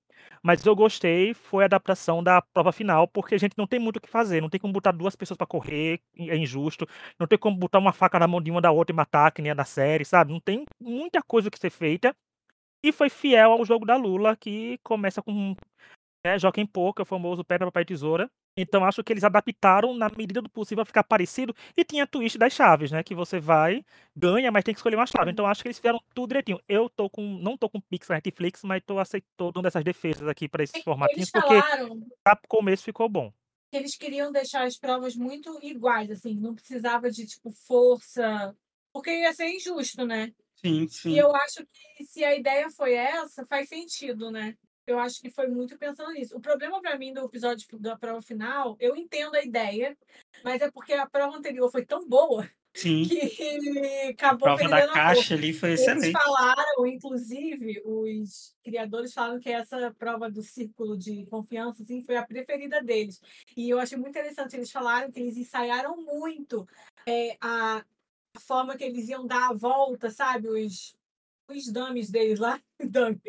mas eu gostei, foi a adaptação da prova final, porque a gente não tem muito o que fazer, não tem como botar duas pessoas pra correr, é injusto, não tem como botar uma faca na mão de uma da outra e matar, que nem é da série, sabe? Não tem muita coisa que ser feita. E foi fiel ao jogo da Lula, que começa com né, Joga em Pouco, é o famoso Pedra, Papel e Tesoura. Então acho que eles adaptaram na medida do possível a ficar parecido. E tinha twist das chaves, né? Que você vai, ganha, mas tem que escolher uma chave. Então acho que eles fizeram tudo direitinho. Eu tô com. Não tô com Pix na Netflix, mas tô aceitando dando essas defesas aqui pra esses formatinhos, porque falaram pra começo ficou bom. que eles queriam deixar as provas muito iguais, assim, não precisava de, tipo, força, porque ia ser injusto, né? Sim, E sim. eu acho que se a ideia foi essa, faz sentido, né? Eu acho que foi muito pensando nisso. O problema para mim do episódio da prova final, eu entendo a ideia, mas é porque a prova anterior foi tão boa Sim. que A acabou prova da perdendo a caixa ali foi Eles excelente. falaram, inclusive, os criadores falaram que essa prova do círculo de confiança assim, foi a preferida deles. E eu achei muito interessante. Eles falaram que eles ensaiaram muito é, a, a forma que eles iam dar a volta, sabe? Os, os dummies deles lá. Dummy.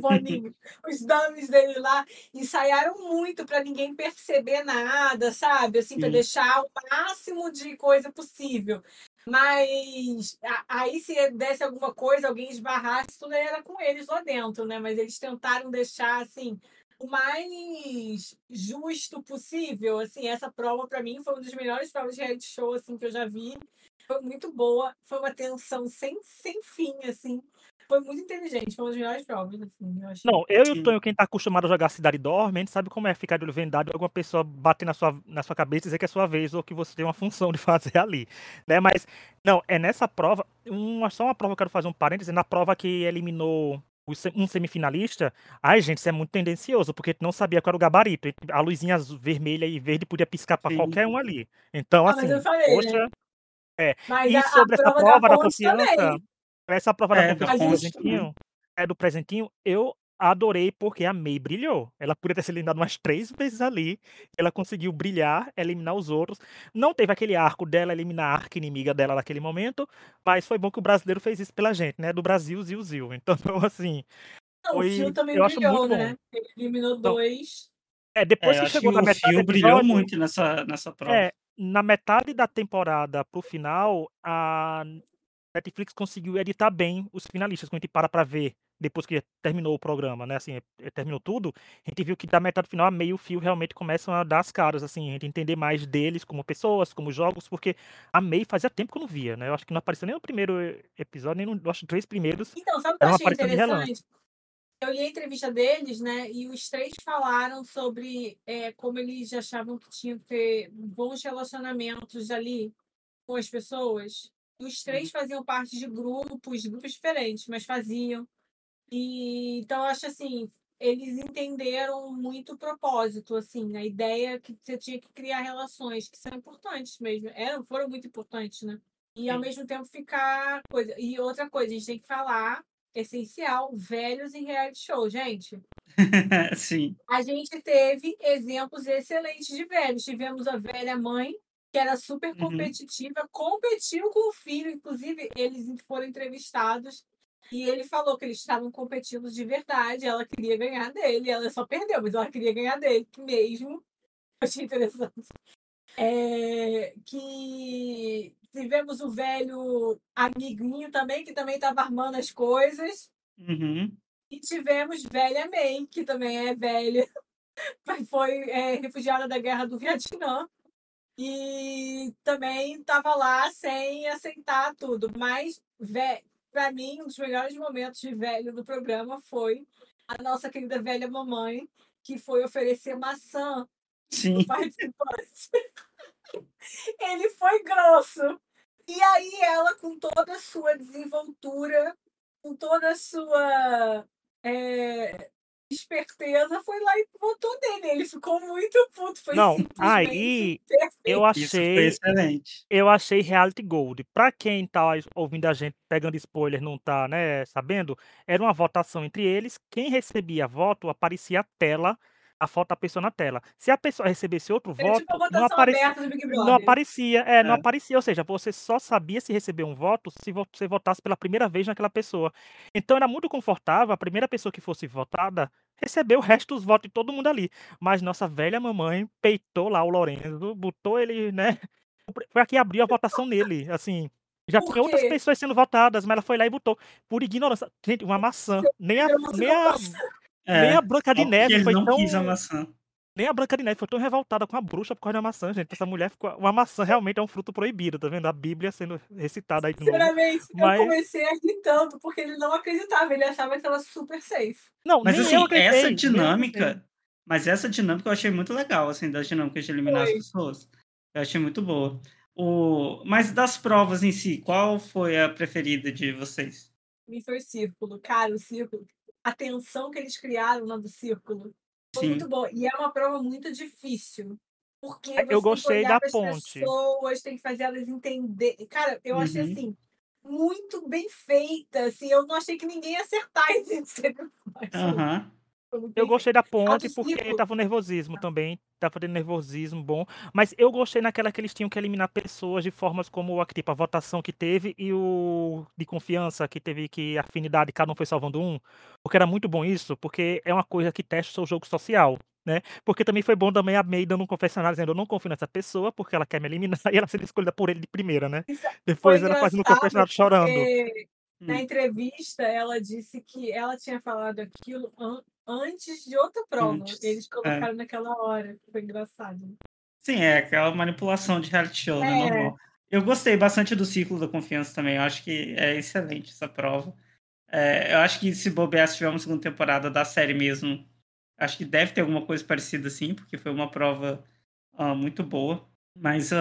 Boninho. Os dummies dele lá ensaiaram muito para ninguém perceber nada, sabe? Assim, para deixar o máximo de coisa possível. Mas aí se desse alguma coisa, alguém esbarrasse, tudo era com eles lá dentro, né? Mas eles tentaram deixar assim o mais justo possível. Assim, essa prova para mim foi uma das melhores provas de reality show assim que eu já vi. Foi muito boa, foi uma tensão sem, sem fim, assim. Foi muito inteligente, foi uma das melhores provas, assim, eu achei. Não, eu e o Tonho, quem tá acostumado a jogar Cidade Dorme, a gente sabe como é ficar de olho vendado e alguma pessoa bater na sua, na sua cabeça e dizer que é sua vez ou que você tem uma função de fazer ali, né? Mas, não, é nessa prova, uma, só uma prova que eu quero fazer um parêntese, na prova que eliminou um semifinalista, ai, gente, isso é muito tendencioso, porque tu não sabia qual era o gabarito. A luzinha azul- vermelha e verde podia piscar pra Sim. qualquer um ali. Então, Ah, mas eu assim, falei, né? É. Mas E a, a sobre essa prova da prova da ponte confiança, também. essa prova da É, da confiança do A presentinho, é do presentinho, eu adorei porque a May brilhou. Ela podia ter sido eliminada umas três vezes ali. Ela conseguiu brilhar, eliminar os outros. Não teve aquele arco dela eliminar a arca inimiga dela naquele momento, mas foi bom que o brasileiro fez isso pela gente, né? Do Brasil, Zil, Zil. Então, assim, não, o Fio foi. também Eu brilhou, bom. né? Ele eliminou Então, dois. é, depois É, que chegou na o metade do Fio brilhou episódio, muito nessa, nessa prova. é, na metade da temporada pro final, a Netflix conseguiu editar bem os finalistas, quando a gente para pra ver depois que terminou o programa, né? Assim, eh, terminou tudo, a gente viu que da metade do final a meio fio realmente começam a dar as caras, assim, a gente entender mais deles como pessoas, como jogos, porque a May fazia tempo que eu não via, né? Eu acho que não apareceu nem no primeiro eh, episódio, nem no, acho três primeiros, Então, sabe o que eu achei interessante? Eu li a entrevista deles, né? E os três falaram sobre é, como eles achavam que tinham que ter bons relacionamentos ali com as pessoas. E os três Uhum. faziam parte de grupos, grupos diferentes, mas faziam. E então eu acho assim, eles entenderam muito o propósito, assim, a ideia que você tinha que criar relações que são importantes mesmo, eram, foram muito importantes, né? E ao Sim. mesmo tempo ficar coisa. E outra coisa, a gente tem que falar, essencial, velhos em reality show, gente. Sim. A gente teve exemplos excelentes de velhos. Tivemos a velha mãe, que era super Uhum. competitiva, competiu com o filho, inclusive eles foram entrevistados e ele falou que eles estavam competindo de verdade, ela queria ganhar dele, ela só perdeu, mas ela queria ganhar dele mesmo. Eu achei interessante. É, que tivemos o velho amiguinho também, que também estava armando as coisas. Uhum. E tivemos velha May, que também é velha, foi é, refugiada da guerra do Vietnã. E também estava lá sem aceitar tudo. Mas, para mim, um dos melhores momentos de velho do programa foi a nossa querida velha mamãe, que foi oferecer maçã Sim. participante. Ele foi grosso. E aí ela, com toda a sua desenvoltura, com toda a sua é, esperteza, foi lá e votou nele. Ele ficou muito puto. Foi Não, aí eu achei. excelente. Eu achei reality gold. Pra quem tá ouvindo a gente, pegando spoiler, não tá, né, sabendo, era uma votação entre eles. Quem recebia voto aparecia a tela a foto da pessoa na tela. Se a pessoa recebesse outro voto, tipo a não, não aparecia, é, não É. aparecia, ou seja, você só sabia se receber um voto se você votasse pela primeira vez naquela pessoa. Então era muito confortável, a primeira pessoa que fosse votada recebeu o resto dos votos de todo mundo ali. Mas nossa velha mamãe peitou lá o Lorenzo, botou ele, né? Foi aqui abriu a votação nele, assim. Já tinha outras pessoas sendo votadas, mas ela foi lá e botou. Por ignorância. Gente, uma maçã. Nem a, não sei nem uma a, nem É, a Branca de Neve ele foi não tão. quis a maçã. Nem a Branca de Neve foi tão revoltada com a bruxa por causa da maçã, gente. Essa mulher ficou. Uma maçã realmente é um fruto proibido, tá vendo? A Bíblia sendo recitada aí de novo. Sinceramente, Mas- eu comecei a rir tanto, porque ele não acreditava, ele achava que ela super safe. Não, Mas nem assim, essa dinâmica. Mas essa dinâmica eu achei muito legal, assim, das dinâmicas de eliminar as Foi. pessoas. Eu achei muito boa. O... Mas das provas em si, qual foi a preferida de vocês? Me foi o círculo. Cara, o círculo. A tensão que eles criaram na do círculo foi Sim. muito boa. E é uma prova muito difícil. Porque É, eu você tem que gostei olhar da ponte. pessoas, tem que fazer elas entender. Cara, eu achei Uhum. assim, muito bem feita. Assim, eu não achei que ninguém ia acertar esse Aham. Eu gostei da ponte porque tava o nervosismo também. Tava tendo nervosismo bom. Mas eu gostei naquela que eles tinham que eliminar pessoas de formas como a, tipo, a votação que teve e o de confiança que teve que afinidade, cada um foi salvando um. Porque era muito bom isso, porque é uma coisa que testa o seu jogo social. Né? Porque também foi bom também a May dando um confessionário dizendo eu não confio nessa pessoa porque ela quer me eliminar e ela sendo escolhida por ele de primeira, né? Isso Depois ela fazendo um confessionário chorando. Na Hum. entrevista ela disse que ela tinha falado aquilo an- antes de outra prova. Antes, Eles é. colocaram naquela hora. Foi engraçado. Sim, é aquela manipulação de reality show, né? É. Normal. Eu gostei bastante do ciclo da confiança também. Eu acho que é excelente essa prova. É, eu acho que se bobear, se tiver uma segunda temporada da série mesmo, acho que deve ter alguma coisa parecida assim, porque foi uma prova ah, muito boa. Mas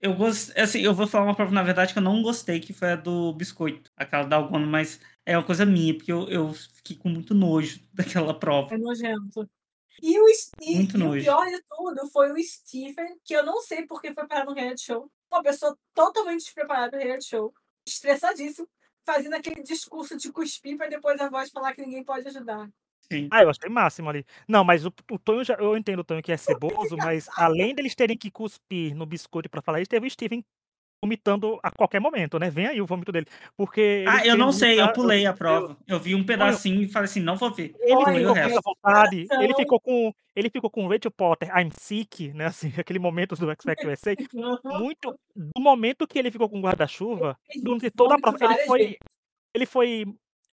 eu gostei. Assim, eu vou falar uma prova, na verdade, que eu não gostei, que foi a do biscoito, aquela da Algono, mas é uma coisa minha, porque eu, eu fiquei com muito nojo daquela prova. É nojento. E o, S- e, o pior de tudo foi o Stephen, que eu não sei porque foi parar no reality show. Uma pessoa totalmente despreparada no reality show, estressadíssimo, fazendo aquele discurso de cuspir para depois a voz falar que ninguém pode ajudar. Sim. Ah, eu achei máximo ali. Não, mas o, o Tonho, já, eu entendo o Tonho que é ceboso, mas além deles terem que cuspir no biscoito pra falar isso, teve o Steven vomitando a qualquer momento, né? Vem aí o vômito dele. Porque. Ah, eu não sei, eu vomitar- pulei a eu- prova. Eu vi um pedacinho e falei assim, não vou ver. Ele Olha, ficou com vontade, ele ficou com. Ele ficou com Rachel Potter, I'm sick, né? Assim, aquele momento do X Factor USA. Muito. Do momento que ele ficou com o guarda-chuva, durante toda a prova, ele foi. Ele foi,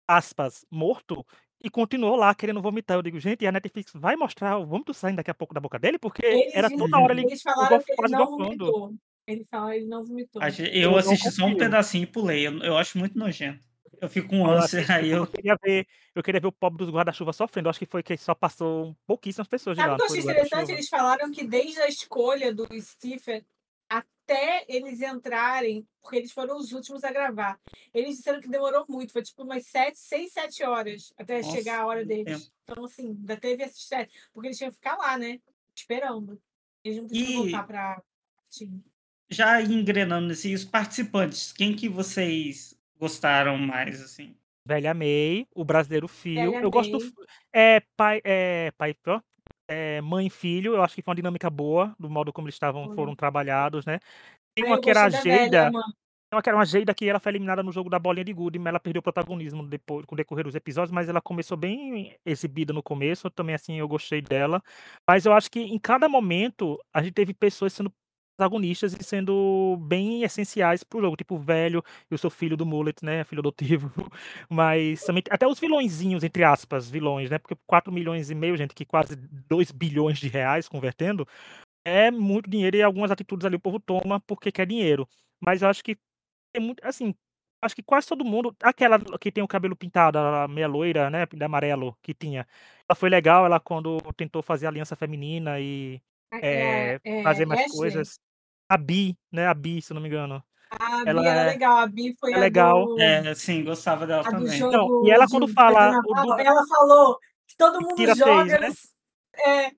aspas, morto e continuou lá querendo vomitar. Eu digo, gente, e a Netflix vai mostrar o vômito saindo daqui a pouco da boca dele? Porque Eles, era toda hora ele eles falaram que ele não golfando. vomitou. Ele fala, ele não vomitou. Eu Eu assisti só um pedacinho e pulei. Eu, eu acho muito nojento. Eu fico com ânsia, aí eu. queria ver, eu queria ver o pobre dos guarda-chuva sofrendo. Eu acho que foi que só passou pouquíssimas pessoas Sabe o que eu achei interessante? Eles falaram que desde a escolha do Stephen até eles entrarem, porque eles foram os últimos a gravar, eles disseram que demorou muito, foi tipo umas sete, seis, sete horas até Nossa, chegar a hora deles. tempo. Então, assim, ainda teve esse estresse, porque eles tinham que ficar lá, né? Esperando. Eles não podiam E- voltar pra time. Já engrenando nesse, os participantes, quem que vocês gostaram mais, assim? Velha May, o brasileiro Fio. Velha Eu gosto do. May. É, pai, é, pai, ó, é, mãe e filho. Eu acho que foi uma dinâmica boa, do modo como eles estavam, Foi. foram trabalhados, né? Tem uma que era a Geida. Tem uma que era uma Geida que ela foi eliminada no jogo da bolinha de mas ela perdeu o protagonismo depois, com o decorrer dos episódios, mas ela começou bem exibida no começo, também assim eu gostei dela. Mas eu acho que em cada momento a gente teve pessoas sendo protagonistas e sendo bem essenciais pro jogo, tipo o velho, eu sou filho do Mullet, né, filho adotivo, mas também até os vilõezinhos, entre aspas, vilões, né, porque 4 milhões e meio, gente, que quase 2 bilhões de reais convertendo, é muito dinheiro e algumas atitudes ali o povo toma porque quer dinheiro. Mas eu acho que tem muito, assim, acho que quase todo mundo, aquela que tem o cabelo pintado, a meia loira, né, de amarelo, que tinha, ela foi legal, ela quando tentou fazer aliança feminina e É, é, fazer mais Ashley? coisas. A Bi, né, a Bi, se não me engano. A Bi Ela era é legal, a Bi foi é a legal. do É, sim, gostava dela a do também. Não, e ela de quando batalha fala do ela falou que todo mundo tira 6, joga né? é,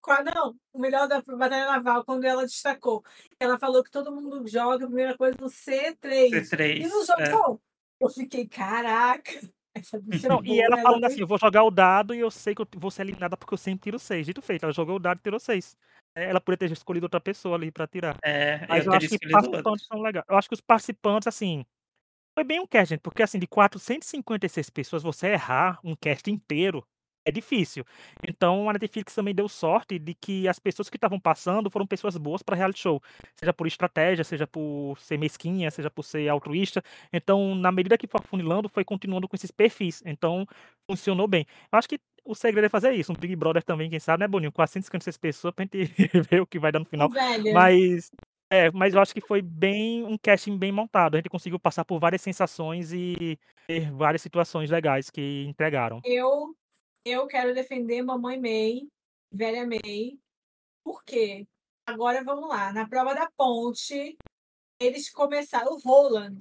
qua- não, o melhor da batalha naval, quando ela destacou. Ela falou que todo mundo joga a primeira coisa no C3. E C3, não é. jogou. Eu fiquei, caraca, é Não, e boa, ela ela falando tem assim: "Eu vou jogar o dado e eu sei que eu vou ser eliminada porque eu sempre tiro 6", dito e feito, ela jogou o dado e tirou 6. Eh, ela podia ter escolhido outra pessoa ali pra tirar. É, Mas eu eu acho que outro. participantes são legais. Eu acho que os participantes, assim, foi bem um cast, gente, porque assim, de 456 pessoas, você errar um cast inteiro é difícil. Então a Netflix também deu sorte de que as pessoas que estavam passando foram pessoas boas pra reality show, seja por estratégia, seja por ser mesquinha, seja por ser altruísta. Então, na medida que foi afunilando, foi continuando com esses perfis, então funcionou bem. Eu acho que o segredo é fazer isso, um Big Brother também, quem sabe, né, Boninho, 456 pessoas pra gente ver o que vai dar no final. Ô, velha. Mas é, mas eu acho que foi bem um casting bem montado, a gente conseguiu passar por várias sensações e ter várias situações legais que entregaram. Eu, eu quero defender Mamãe May, Velha May. Por quê? Agora vamos lá. Na prova da ponte, eles começaram. O Roland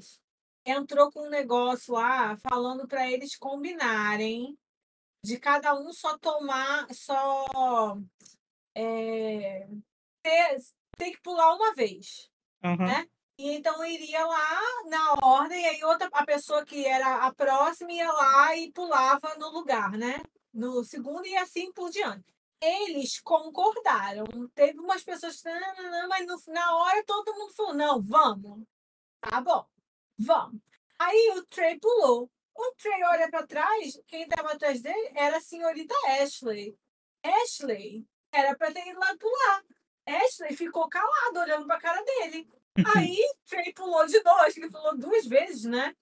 entrou com um negócio lá falando para eles combinarem de cada um só tomar, só é, ter, ter que pular uma vez, Aham. né? E então iria lá na ordem, e aí outra, a pessoa que era a próxima ia lá e pulava no lugar, né? No segundo e assim por diante. Eles concordaram. Teve umas pessoas que, não, não, não, mas no, na hora todo mundo falou: não, vamos. Tá bom, vamos. Aí o Trey pulou. O Trey olha para trás, quem estava atrás dele era a senhorita Ashley. Ashley era para ter ido lá pular. Ashley ficou calado, olhando para a cara dele. Aí Trey pulou de novo, acho que ele pulou duas vezes, né?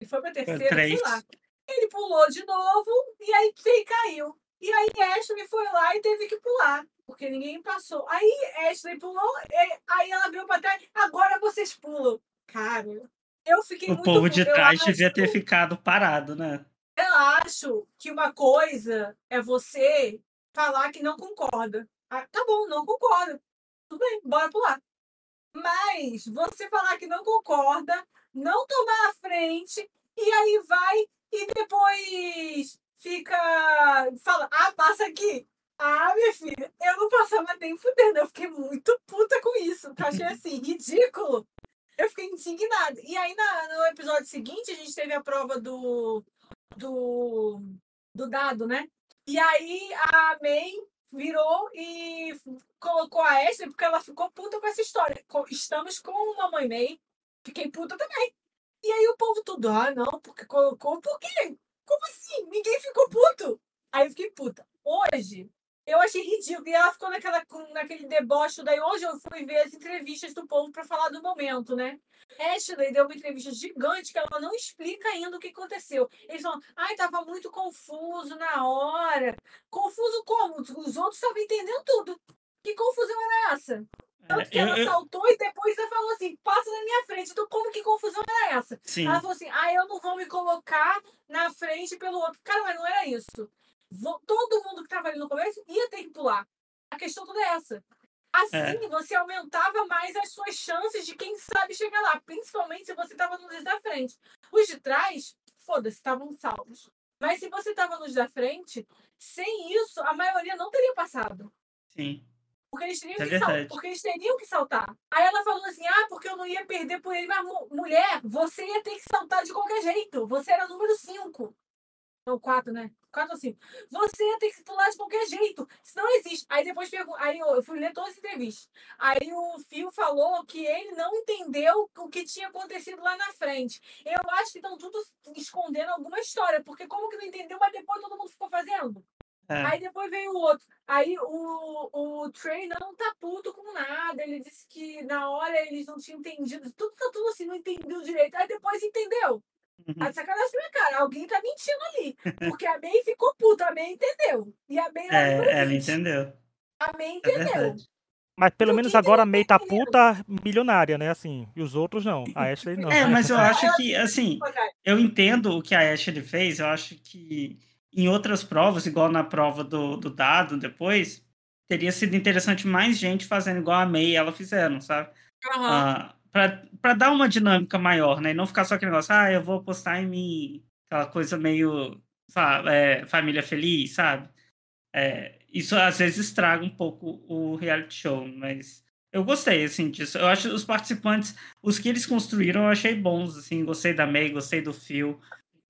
E foi para terceira, sei três. lá. Ele pulou de novo e aí Trey caiu. E aí Ashley foi lá e teve que pular, porque ninguém passou. Aí Ashley pulou, e- aí ela viu para trás, agora vocês pulam. Cara, eu fiquei O muito povo de trás acho- devia ter ficado parado, né? eu acho que uma coisa é você falar que não concorda. Ah, tá bom, não concordo. Tudo bem, bora pular. Mas você falar que não concorda, não tomar a frente, e aí vai e depois fica. Fala, ah, passa aqui. Ah, minha filha, eu não passava nem fudendo. Eu fiquei muito puta com isso. porque achei assim, ridículo. Eu fiquei indignada. E aí, na- no episódio seguinte, a gente teve a prova do, do, do dado, né? E aí a May virou e colocou a Ashley porque ela ficou puta com essa história. Estamos com uma mãe May. Fiquei puta também. E aí o povo tudo, ah, não, porque colocou. Por quê? Como assim? Ninguém ficou puto. Aí eu fiquei puta. Hoje, eu achei ridículo. E ela ficou naquela, naquele deboche. Daí hoje eu fui ver as entrevistas do povo para falar do momento, né? Ashley deu uma entrevista gigante que ela não explica ainda o que aconteceu. Eles falam, ai, tava muito confuso na hora. Confuso como? Os outros estavam entendendo tudo. Que confusão era essa? Tanto que É, ela eu- eu- saltou e depois ela falou assim: passa na minha frente. Então, como que confusão era essa? Sim. Ela falou assim: ah, eu não vou me colocar na frente pelo outro. Cara, mas não era isso. Todo mundo que estava ali no começo ia ter que pular. A questão toda é essa. Assim, você aumentava mais as suas chances de quem sabe chegar lá, principalmente se você estava nos da frente. Os de trás, foda-se, estavam salvos. Mas se você estava nos da frente, sem isso, a maioria não teria passado. Sim. Porque eles teriam, É que, sal- porque eles teriam que saltar. Aí ela falou assim: ah, porque eu não ia perder por ele. Mas, mu- mulher, você ia ter que saltar de qualquer jeito. Você era número 5. Não, 4, né? 4 ou 5. Você ter que pular de qualquer jeito. Isso não existe. Aí depois pergun- aí eu eu fui ler todas as entrevistas. Aí o Fio falou que ele não entendeu o que tinha acontecido lá na frente. Eu acho que estão tudo escondendo alguma história. Porque como que não entendeu, mas depois todo mundo ficou fazendo? É. Aí depois veio o outro. Aí o, o Trey não tá puto com nada. Ele disse que na hora eles não tinham entendido. Tudo tá tudo assim, não entendeu direito. Aí depois entendeu. Uhum. A sacanagem minha cara, alguém tá mentindo ali. Porque a May ficou puta, a May entendeu. E a May É, ela entendeu. A May É entendeu. verdade. Mas pelo menos agora a May tá puta milionária, né? Assim. E os outros não. A Ashley não. É, mas eu acho que, assim, eu entendo o que a Ashley fez. Eu acho que em outras provas, igual na prova do, do dado depois, teria sido interessante mais gente fazendo igual a May e ela fizeram, sabe? Ah, pra dar uma dinâmica maior, né? E não ficar só aquele negócio, ah, eu vou postar em mim, aquela coisa meio, sabe, é, família feliz, sabe? É, isso às vezes estraga um pouco o reality show, mas eu gostei, assim, disso. Eu acho os participantes, os que eles construíram, eu achei bons, assim, gostei da May, gostei do Phil.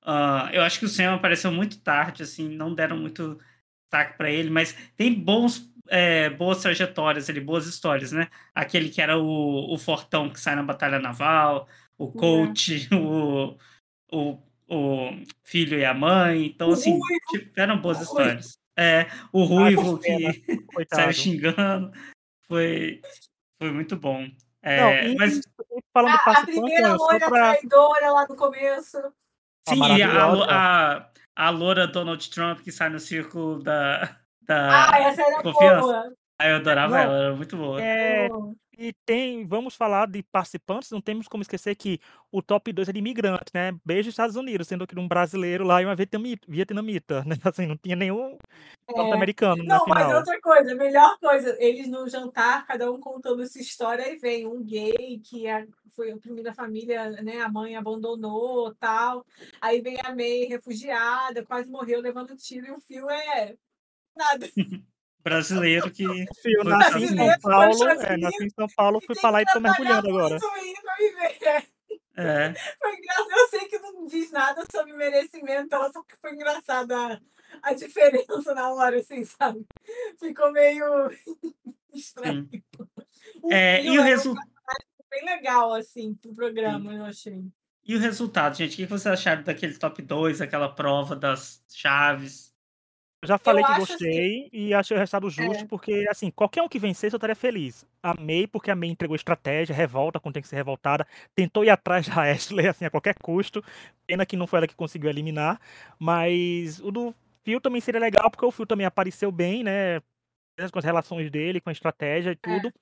Ah, eu acho que o Sam apareceu muito tarde, assim, não deram muito destaque pra ele, mas tem bons, é, boas trajetórias ali, boas histórias, né? Aquele que era o, o fortão que sai na batalha naval, o É. coach, o, o, o filho e a mãe. Então, O assim, tiveram boas O histórias. É, o Ruivo que saiu xingando. Foi, foi muito bom. Não, É, e, mas e falando A, a primeira só loira pra. traidora lá no começo. A sim, e a, maravilhosa. a, a loura Donald Trump que sai no círculo da, Ah, da essa era confiança. boa. Ah, eu adorava Não, ela, era muito boa. É, e tem, vamos falar de participantes, não temos como esquecer que o top 2 é de imigrante, né? Beijo Estados Unidos, sendo que um brasileiro lá e uma vietnami- vietnamita, né? Assim, não tinha nenhum É. norte-americano na Não, mas outra coisa, melhor coisa, eles no jantar, cada um contando sua história, e vem um gay que a- foi oprimido da família, né? A mãe abandonou tal. Aí vem a May, refugiada, quase morreu levando tiro, e o fio é nada. Brasileiro que Fio foi nasci em São Paulo, Estados é, nasci em São Paulo, e fui pra lá e tô mergulhando agora. viver. É, Foi engraçado. Eu sei que não diz nada sobre merecimento, ela só que foi engraçada a, diferença na hora, assim, sabe? Ficou meio estranho. sim. O É, e o resultado. bem legal, assim, pro programa, eu achei. E o resultado, gente? O que vocês acharam daquele top 2, aquela prova das chaves? Eu já Eu falei que acho assim, gostei e achei o resultado justo, é, porque, assim, qualquer um que vencesse eu estaria feliz. Amei, porque a May entregou estratégia, revolta quando tem que ser revoltada, tentou ir atrás da Ashley, assim, a qualquer custo. Pena que não foi ela que conseguiu eliminar. Mas o do Phil também seria legal, porque o Phil também apareceu bem, né? Com as relações dele, com a estratégia e é. tudo.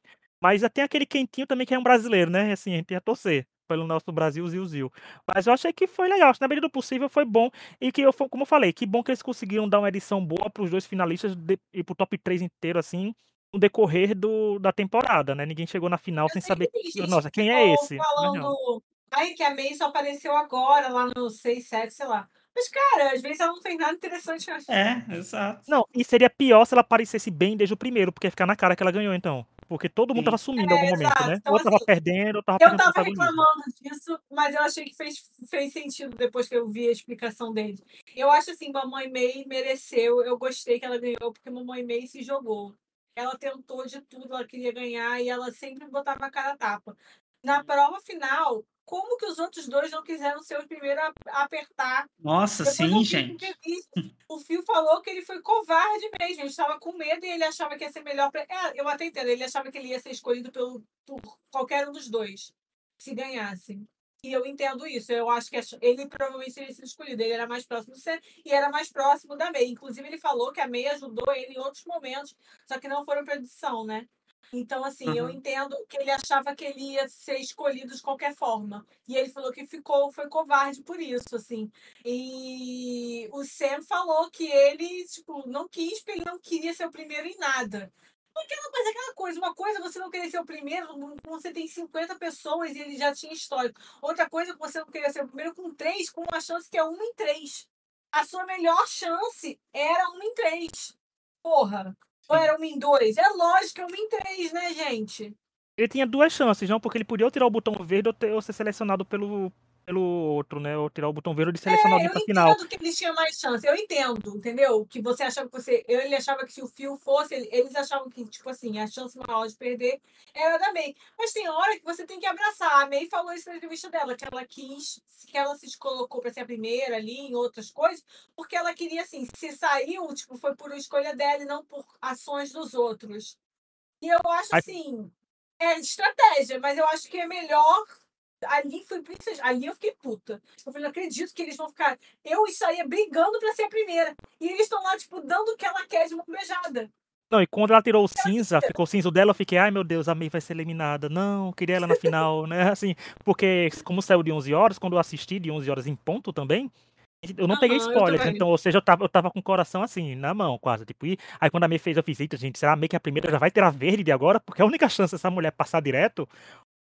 Mas tem aquele quentinho também que é um brasileiro, né? Assim, a gente ia torcer pelo nosso Brasil, Zil Zil. Mas eu achei que foi legal, acho que na medida do possível foi bom. E que eu, como eu falei, que bom que eles conseguiram dar uma edição boa para os dois finalistas de, e pro top 3 inteiro, assim, no decorrer do, da temporada, né? Ninguém chegou na final Eu sem que saber, tem gente nossa, que quem é esse? Falando. Ai, que a May só apareceu agora, lá no 6, 7, sei lá. Mas, cara, às vezes ela não fez nada interessante. eu acho. É, exato. Não, e seria pior se ela aparecesse bem desde o primeiro, porque ia ficar na cara que ela ganhou, então. Porque todo mundo tava Sim. sumindo em algum É, momento, exato. né? Então, Ou tava assim, perdendo, ou tava eu perdendo tava protagonismo. reclamando disso, mas eu achei que fez, fez sentido depois que eu vi a explicação dele. Eu acho assim, Mamãe May mereceu, eu gostei que ela ganhou, porque Mamãe May se jogou. Ela tentou de tudo, ela queria ganhar e ela sempre botava a cara a tapa. Na prova final, como que os outros dois não quiseram ser os primeiros a apertar Nossa, depois sim, gente. o Fio falou que ele foi covarde mesmo, ele estava com medo e ele achava que ia ser melhor para. É, eu até entendo, ele achava que ele ia ser escolhido pelo, por qualquer um dos dois, se ganhasse. E eu entendo isso, eu acho que ele provavelmente teria sido escolhido, ele era mais próximo do Sam e era mais próximo da May. Inclusive, ele falou que a May ajudou ele em outros momentos, só que não foram para edição, né? Então, assim, eu Uhum. entendo que ele achava que ele ia ser escolhido de qualquer forma. E ele falou que ficou, foi covarde por isso, assim. E o Sam falou que ele, tipo, não quis, porque ele não queria ser o primeiro em nada. Aquela coisa, aquela coisa, uma coisa é você não querer ser o primeiro, quando você tem 50 pessoas e ele já tinha histórico. Outra coisa é que você não queria ser o primeiro com três, com uma chance que é uma em três. A sua melhor chance era uma em três. Porra. Ou era uma em dois? É lógico que é uma em três, né, gente? Ele tinha duas chances, não? Porque ele podia tirar o botão verde ou, ter- ou ser selecionado pelo, pelo outro, né? Ou tirar o botão verde e selecionar alguém É, eu pra final. entendo que eles tinham mais chance. Eu entendo, entendeu? Que você achava que você. eu- Ele achava que se o Phil fosse, ele- eles achavam que, tipo assim, a chance maior de perder era da May. Mas tem hora que você tem que abraçar. A May falou isso na entrevista dela, que ela quis, que ela se colocou pra ser a primeira ali em outras coisas, porque ela queria, assim, se saiu, tipo, foi por escolha dela e não por ações dos outros. E eu acho assim, é estratégia, mas eu acho que é melhor. Ali foi princesa- ali eu fiquei puta. Eu falei, não acredito que eles vão ficar. Eu estaria brigando pra ser a primeira. E eles estão lá, tipo, dando o que ela quer de uma beijada. Não, e quando ela tirou o cinza, ficou o cinza dela, eu fiquei, ai meu Deus, a May vai ser eliminada. Não, queria ela na final, né? Assim, porque como saiu de 11 horas, quando eu assisti de 11 horas em ponto também, eu não peguei Aham, eu spoilers, também. então, ou seja, eu tava, eu tava com o coração assim, na mão, quase, tipo, e aí quando a May fez, eu fiz, gente, será a May que é a primeira já vai ter a verde de agora? Porque a única chance dessa mulher passar direto,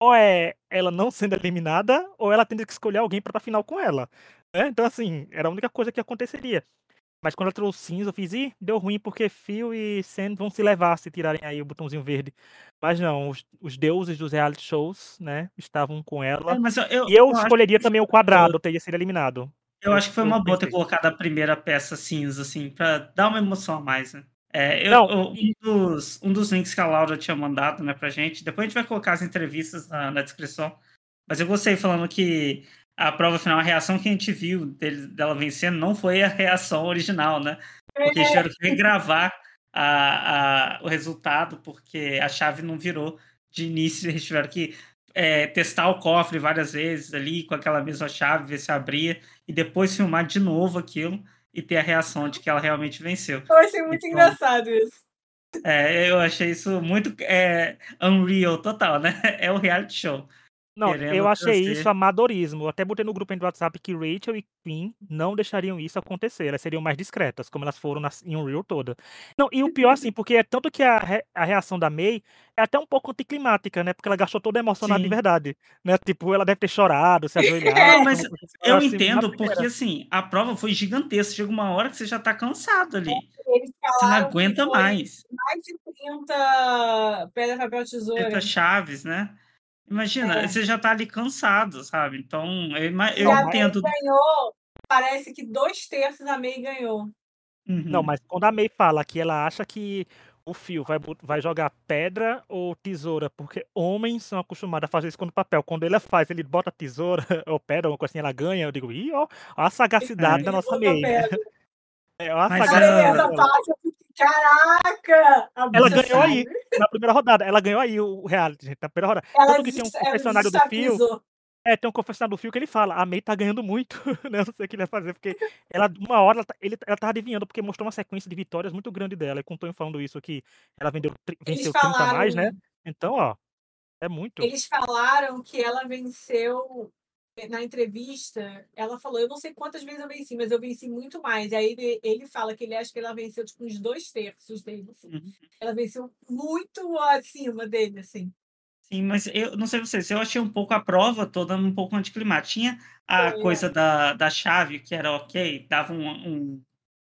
ou é ela não sendo eliminada, ou ela tendo que escolher alguém pra pra final com ela, né? Então, assim, era a única coisa que aconteceria. Mas quando ela trouxe cinza, eu fiz, ih, deu ruim, porque Phil e Sam vão se levar se tirarem aí o botãozinho verde. Mas não, os, os deuses dos reality shows, né, estavam com É, ela. mas eu, eu, E eu acho escolheria que também o boa. quadrado, teria sido eliminado. Eu acho que foi uma boa ter colocado a primeira peça cinza, assim, pra dar uma emoção a mais, né? É, eu, Não, eu- um, dos, um dos links que a Laura tinha mandado, né, pra gente, depois a gente vai colocar as entrevistas na, na descrição, mas eu gostei falando que a prova final, a reação que a gente viu dele, dela vencendo não foi a reação original, né? Porque eles tiveram que regravar a, a, o resultado, porque a chave não virou de início, eles tiveram que é, testar o cofre várias vezes ali com aquela mesma chave, ver se abria, e depois filmar de novo aquilo e ter a reação de que ela realmente venceu. Eu achei muito Então, engraçado isso. é, eu achei isso muito é, unreal total, né? É o reality show. Não, Querendo eu achei isso amadorismo. Eu até botei no grupo aí do WhatsApp que Rachel e Queen não deixariam isso acontecer. Elas seriam mais discretas, como elas foram na, em Unreal toda. Não, e o pior, assim, porque é tanto que a, re- a reação da May é até um pouco anticlimática, né? Porque ela gastou toda a emocionada de verdade. Né? Tipo, ela deve ter chorado, se ajoelhado. Não, foi mas coisa assim, eu assim, entendo, porque assim, a prova foi gigantesca. Chega uma hora que você já tá cansado ali. Eles Você não aguenta mais. mais de 30 pedra, papel, tesoura. Tenta chaves, né? Imagina, É. você já tá ali cansado, sabe? Então, eu, E eu a May entendo. ganhou, parece que dois terços a May ganhou. Não, Uhum. mas quando a May fala que ela acha que o fio vai, vai jogar pedra ou tesoura, porque homens são acostumados a fazer isso com o papel. Quando ele faz, ele bota tesoura ou pedra, uma coisa assim, ela ganha. Eu digo, ih, ó, a sagacidade É. da Ele nossa May. É, ó a Mas sagacidade essa a. dela. parte eu caraca! Ela ganhou aí, sabe? na primeira rodada. Ela ganhou aí o reality, gente, na primeira rodada. Ela, Tanto que tem um confessionário do fio. É, tem um confessionário do fio que ele fala, a May tá ganhando muito, né? Eu não sei o que ele vai fazer, porque ela, uma hora, ela, tá- ele, ela tava adivinhando, porque mostrou uma sequência de vitórias muito grande dela. E com o Tonho falando isso aqui, ela vendeu, Eles venceu 30 a mais, né? Então, ó, é muito. eles falaram que ela venceu na entrevista. Ela falou, eu não sei quantas vezes eu venci, mas eu venci muito mais. Aí ele, ele fala que ele acha que ela venceu tipo uns dois terços dele. assim. Uhum. Ela venceu muito acima dele, assim. Sim, mas eu não sei vocês, eu achei um pouco a prova toda um pouco anticlimática. Tinha a é. coisa da, da chave, que era ok, dava um, um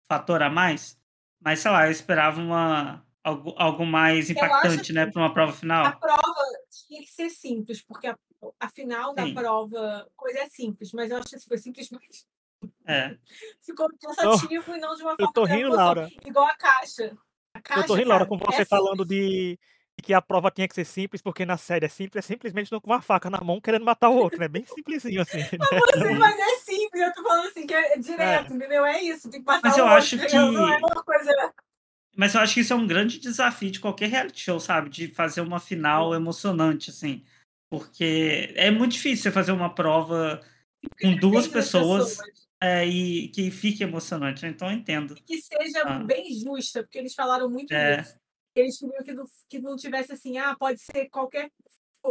fator a mais, mas sei lá, eu esperava uma, algo, algo mais impactante, né, para uma prova a final. prova tinha que ser simples, porque a, a final da Sim, prova, coisa é simples, mas eu acho que foi simples, mas é. ficou cansativo e não de uma eu forma tô que dava rindo. Laura. Igual a caixa. A Eu tô caixa, rindo, Laura, cara, com é você falando simples. de de que a prova tinha que ser simples, porque na série é simples, é simplesmente com uma faca na mão querendo matar o outro, né? Bem simplesinho assim, né? Você, Uhum. mas é simples, eu tô falando assim, que é É. direto, entendeu? É isso, tem que matar Mas o eu outro, acho entendeu? Não é que uma coisa. Mas eu acho que isso é um grande desafio de qualquer reality show, sabe? De fazer uma final emocionante, assim. Porque é muito difícil você fazer uma prova com duas pessoas pessoas. é, e que fique emocionante. né? Então eu entendo. E que seja Ah, bem justa, porque eles falaram muito é, isso. Eles queriam que não, que não tivesse assim, ah, pode ser qualquer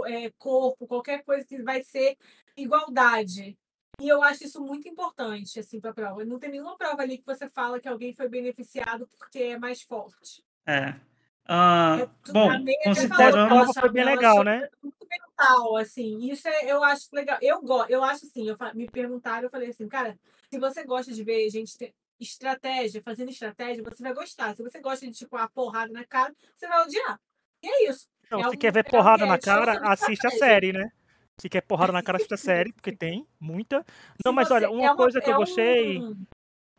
é, corpo, qualquer coisa que vai ser igualdade. E eu acho isso muito importante, assim, para a prova. Não tem nenhuma prova ali que você fala que alguém foi beneficiado porque é mais forte. é. É Ah, bom, falou considerando. prova foi bem legal, né? muito mental, assim. Isso é, eu acho legal. Eu gosto, eu acho assim, eu, me perguntaram, eu falei assim, cara, se você gosta de ver gente ter estratégia, fazendo estratégia, você vai gostar. Se você gosta de, tipo, a porrada na cara, você vai odiar. E é isso. Não, É se um, quer ver é um porrada na show cara, assiste a série, né? Se quer porrada na cara, assiste a série, porque tem muita. Não, Se mas olha, uma é coisa que eu é gostei um-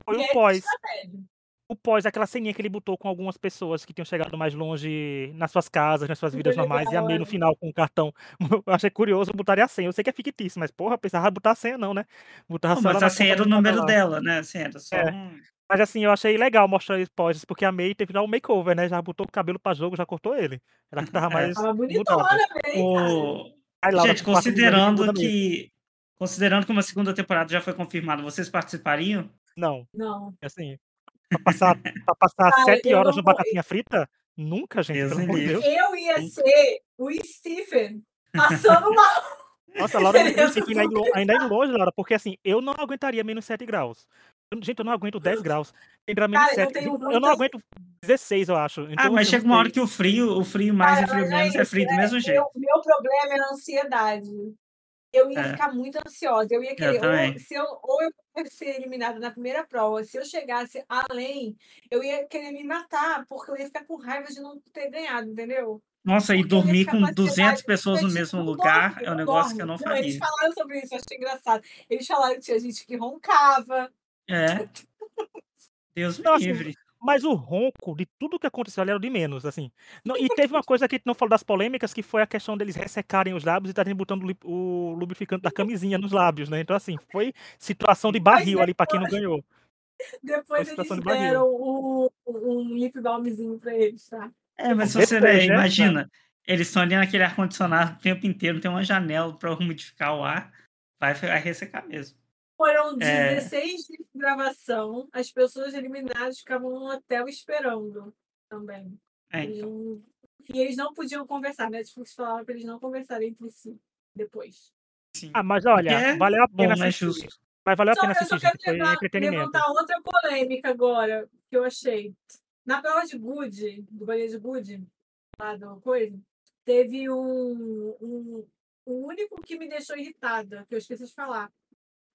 foi é o pós. estratégia. O pós, aquela ceninha que ele botou com algumas pessoas que tinham chegado mais longe nas suas casas, nas suas vidas normais, e legal, amei no é. final com o cartão. Eu achei curioso botarem a senha. Eu sei que é fictício, mas porra, pensava botar a senha não, né? Botar só ela mas assim, conta era o número lá. dela, né? Assim, era só É. um... Mas assim, eu achei legal mostrar os pós, porque a May teve lá um makeover, né? Já botou o cabelo pra jogo, já cortou ele. Ela que tava É. mais Tava bonitona, cara. O... Aí, Laura, Gente, considerando mesmo. que... Considerando que uma segunda temporada já foi confirmada, vocês participariam? Não, Não. assim, pra passar, pra passar Cara, sete eu horas no vou. batatinha frita? Nunca, gente, Deus pelo. Deus. Eu ia ser o Stephen passando mal. Nossa, Laura ainda, indo longe, Laura, porque assim, eu não aguentaria menos 7 graus. Eu- Gente, eu não aguento 10 graus. Tem menos Cara, eu 7. tenho Eu não aguento 16, eu acho. Ah, Então, mas eu chega uma hora que o frio, o frio mais e o Cara, frio mas menos é isso, frio do mesmo jeito. Meu, meu problema era a ansiedade. Eu ia É. ficar muito ansiosa. Eu ia querer, também. ou, se eu, ou eu ser eliminada na primeira prova, se eu chegasse além, eu ia querer me matar, porque eu ia ficar com raiva de não ter ganhado, entendeu? Nossa, e Porque ia dormir com com ansiedade, 200 pessoas no mesmo não lugar dorme, é um não negócio que eu dorme. não Eles faria. falaram sobre isso, eu achei engraçado. Eles falaram que tinha gente que roncava. É. Deus me Não, livre. Mas o ronco de tudo que aconteceu ali era o de menos, assim. Não, e teve uma coisa que a gente não falou das polêmicas, que foi a questão deles ressecarem os lábios e estarem botando o lubrificante da camisinha nos lábios, né? Então, assim, foi situação de barril ali pra quem não ganhou. Depois eles de deram o- um lip balmzinho pra eles, tá? É, mas se Depois, você né? imagina, eles estão ali naquele ar-condicionado o tempo inteiro, tem uma janela para umidificar o ar, vai, vai ressecar mesmo. Foram É. 16 dias de gravação, as pessoas eliminadas ficavam no hotel esperando também. É, então. não- E eles não podiam conversar, né? Netflix falava pra eles não conversarem entre si depois. Sim. Ah, mas olha, É valeu a Bom, pena não é assistir. justo. Mas valeu a Só, pena eu só assistir, quero gente. Levar- levantar outra polêmica agora que eu achei. Na prova de Good, do Bahia de Good, lá do coisa, teve um, um, um único que me deixou irritada, que eu esqueci de falar.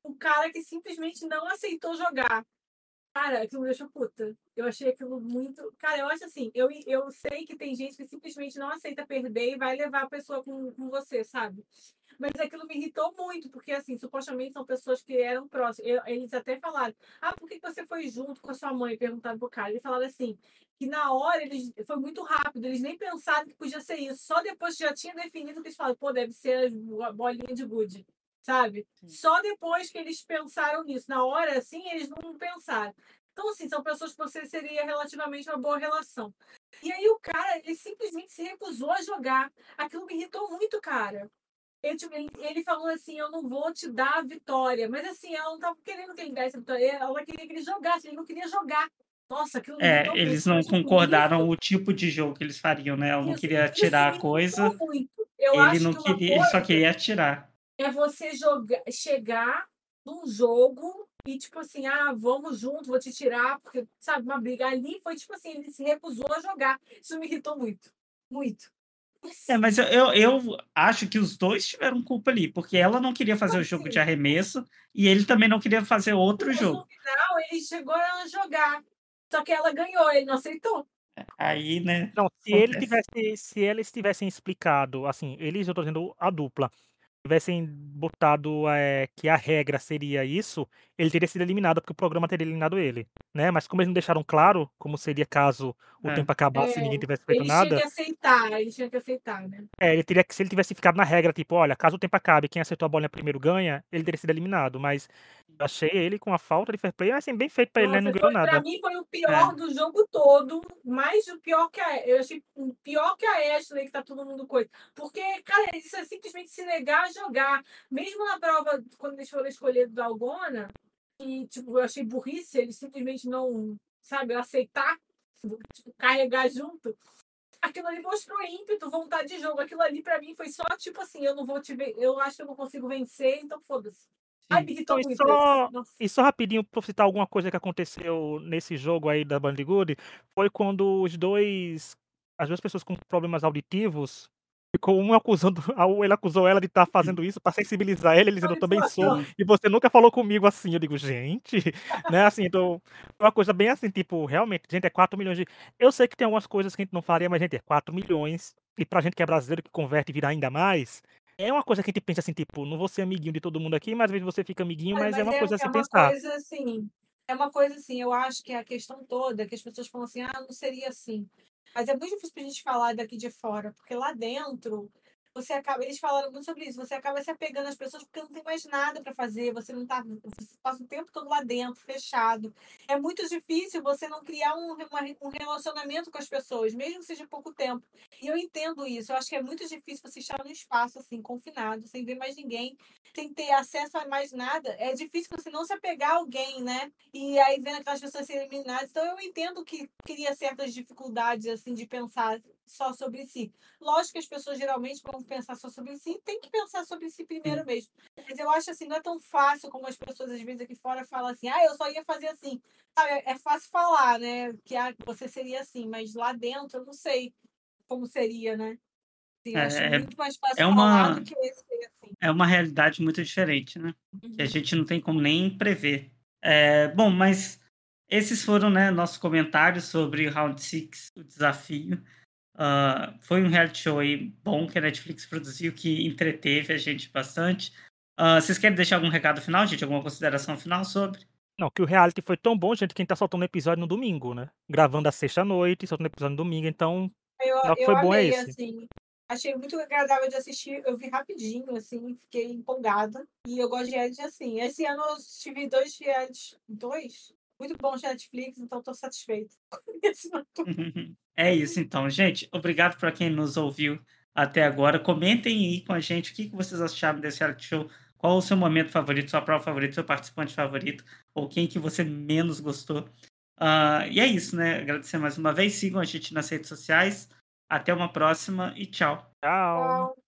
Um cara que simplesmente não aceitou jogar. Cara, aquilo me deixou puta. Eu achei aquilo muito. Cara, eu acho assim, eu, eu sei que tem gente que simplesmente não aceita perder e vai levar a pessoa com, com você, sabe? Mas aquilo me irritou muito, porque, assim, supostamente são pessoas que eram próximas. Eu- Eles até falaram, ah, por que você foi junto com a sua mãe? Perguntaram pro cara. Eles falaram assim, que na hora eles foi muito rápido, eles nem pensaram que podia ser isso. Só depois que já tinha definido que eles falaram, pô, deve ser bo- bolinha de gude, sabe? Só depois que eles pensaram nisso. Na hora, assim, eles não pensaram. Então, assim, são pessoas que você seria relativamente uma boa relação. E aí o cara, ele simplesmente se recusou a jogar. Aquilo me irritou muito, cara. Ele, tipo, ele- ele falou assim, eu não vou te dar a vitória. Mas assim, ela não estava querendo que ele desse a vitória. Ela queria que ele jogasse, ele não queria jogar. Nossa, aquilo É, eles não achei concordaram o tipo de jogo que eles fariam, né? Ela não isso, queria isso tirar a coisa, muito. Eu ele não que queria, ele só coisa queria atirar. É você jogar, chegar num jogo e tipo assim, ah, vamos junto, vou te tirar, porque, sabe, uma briga ali foi tipo assim, ele se recusou a jogar. Isso me irritou muito. Muito. É, mas eu, eu, eu acho que os dois tiveram culpa ali, porque ela não queria fazer Não, o jogo de arremesso e ele também não queria fazer outro Mas jogo. no final ele chegou a jogar. Só que ela ganhou, ele não aceitou. Aí, né? Não, se ele tivesse, se eles tivessem explicado, assim, eles, eu tô dizendo a dupla, tivessem botado eh, que a regra seria isso, ele teria sido eliminado, porque o programa teria eliminado ele, né? Mas como eles não deixaram claro como seria caso o É. tempo acabasse e É, ninguém tivesse feito Ele tinha nada, que aceitar, ele tinha que aceitar, né? é, ele teria que, se ele tivesse ficado na regra, tipo, olha, caso o tempo acabe, quem acertou a bolinha primeiro ganha, ele teria sido eliminado. Mas achei ele com a falta de fair play, assim, bem feito pra ele, né? Não ganhou foi, pra nada. mim foi o pior do jogo todo, mais o pior que a eu achei o pior que a Ashley, que tá todo mundo coisa. Porque, cara, isso é simplesmente se negar a jogar. Mesmo na prova, quando eles foram escolher do Algona, e tipo, eu achei burrice, eles simplesmente não, sabe, aceitar, tipo, carregar junto. Aquilo ali mostrou ímpeto, vontade de jogo. Aquilo ali pra mim foi só tipo assim, eu não vou te ver, eu acho que eu não consigo vencer, então foda-se. Ai, me irritou Então, e só-. E só rapidinho, pra citar alguma coisa que aconteceu nesse jogo aí da Bandigood, foi quando os dois, as duas pessoas com problemas auditivos, ficou um acusando, ele acusou ela de estar fazendo isso pra sensibilizar ele, ele dizendo, eu também sou, e você nunca falou comigo assim. Eu digo, gente, né, assim, então, foi uma coisa bem assim, tipo, realmente, gente, é 4 milhões de... Eu sei que tem algumas coisas que a gente não faria, mas, gente, é 4 milhões, e pra gente que é brasileiro, que converte e vira ainda mais, É uma coisa que a gente pensa assim, tipo, não vou ser amiguinho de todo mundo aqui, mas às vezes você fica amiguinho, Olha, mas é mas uma é, coisa a é se uma pensar. coisa assim. É uma coisa assim, eu acho que a questão toda, que as pessoas falam assim, ah, não seria assim. Mas é muito difícil pra gente falar daqui de fora, porque lá dentro você acaba, eles falaram muito sobre isso, você acaba se apegando às pessoas porque não tem mais nada para fazer, você não tá, você passa o tempo todo lá dentro, fechado. É muito difícil você não criar um, uma, um relacionamento com as pessoas, mesmo que seja pouco tempo. E eu entendo isso, eu acho que é muito difícil você estar num espaço assim, confinado, sem ver mais ninguém, sem ter acesso a mais nada. É difícil você não se apegar a alguém, né? E aí vendo aquelas pessoas serem eliminadas. Então eu entendo que cria certas dificuldades assim de pensar só sobre si. Lógico que as pessoas geralmente vão pensar só sobre si, tem que pensar sobre si primeiro mesmo. Mas eu acho assim, não é tão fácil como as pessoas às vezes aqui fora falam assim, ah, eu só ia fazer assim. Sabe, é fácil falar, né? Que ah, você seria assim, mas lá dentro eu não sei como seria, né? Acho É, muito mais fácil é falar uma, do que ser assim. é uma realidade muito diferente, né? Que a Uhum. gente não tem como nem prever. É, bom, mas esses foram, né, nossos comentários sobre Round 6, o desafio. Ah, foi um reality show aí bom que a Netflix produziu, que entreteve a gente bastante. Ah, vocês querem deixar algum recado final, gente? Alguma consideração final sobre? Não, que o reality foi tão bom, gente, que a gente tá soltando episódio no domingo, né? Gravando a sexta-noite, soltando episódio no domingo, então Eu, o que eu foi bom é esse. assim. Achei muito agradável de assistir. Eu vi rapidinho, assim, fiquei empolgada. E eu gosto de reality assim. Esse ano eu tive dois realities. Dois? Muito bons de Netflix, então não tô- É isso, então, gente. Obrigado para quem nos ouviu até agora. Comentem aí com a gente o que vocês acharam desse reality show. Qual o seu momento favorito, sua prova favorita, seu participante favorito, ou quem que você menos gostou. Ah, e é isso, né? Agradecer mais uma vez. Sigam a gente nas redes sociais. Até uma próxima e tchau. Tchau. Tchau.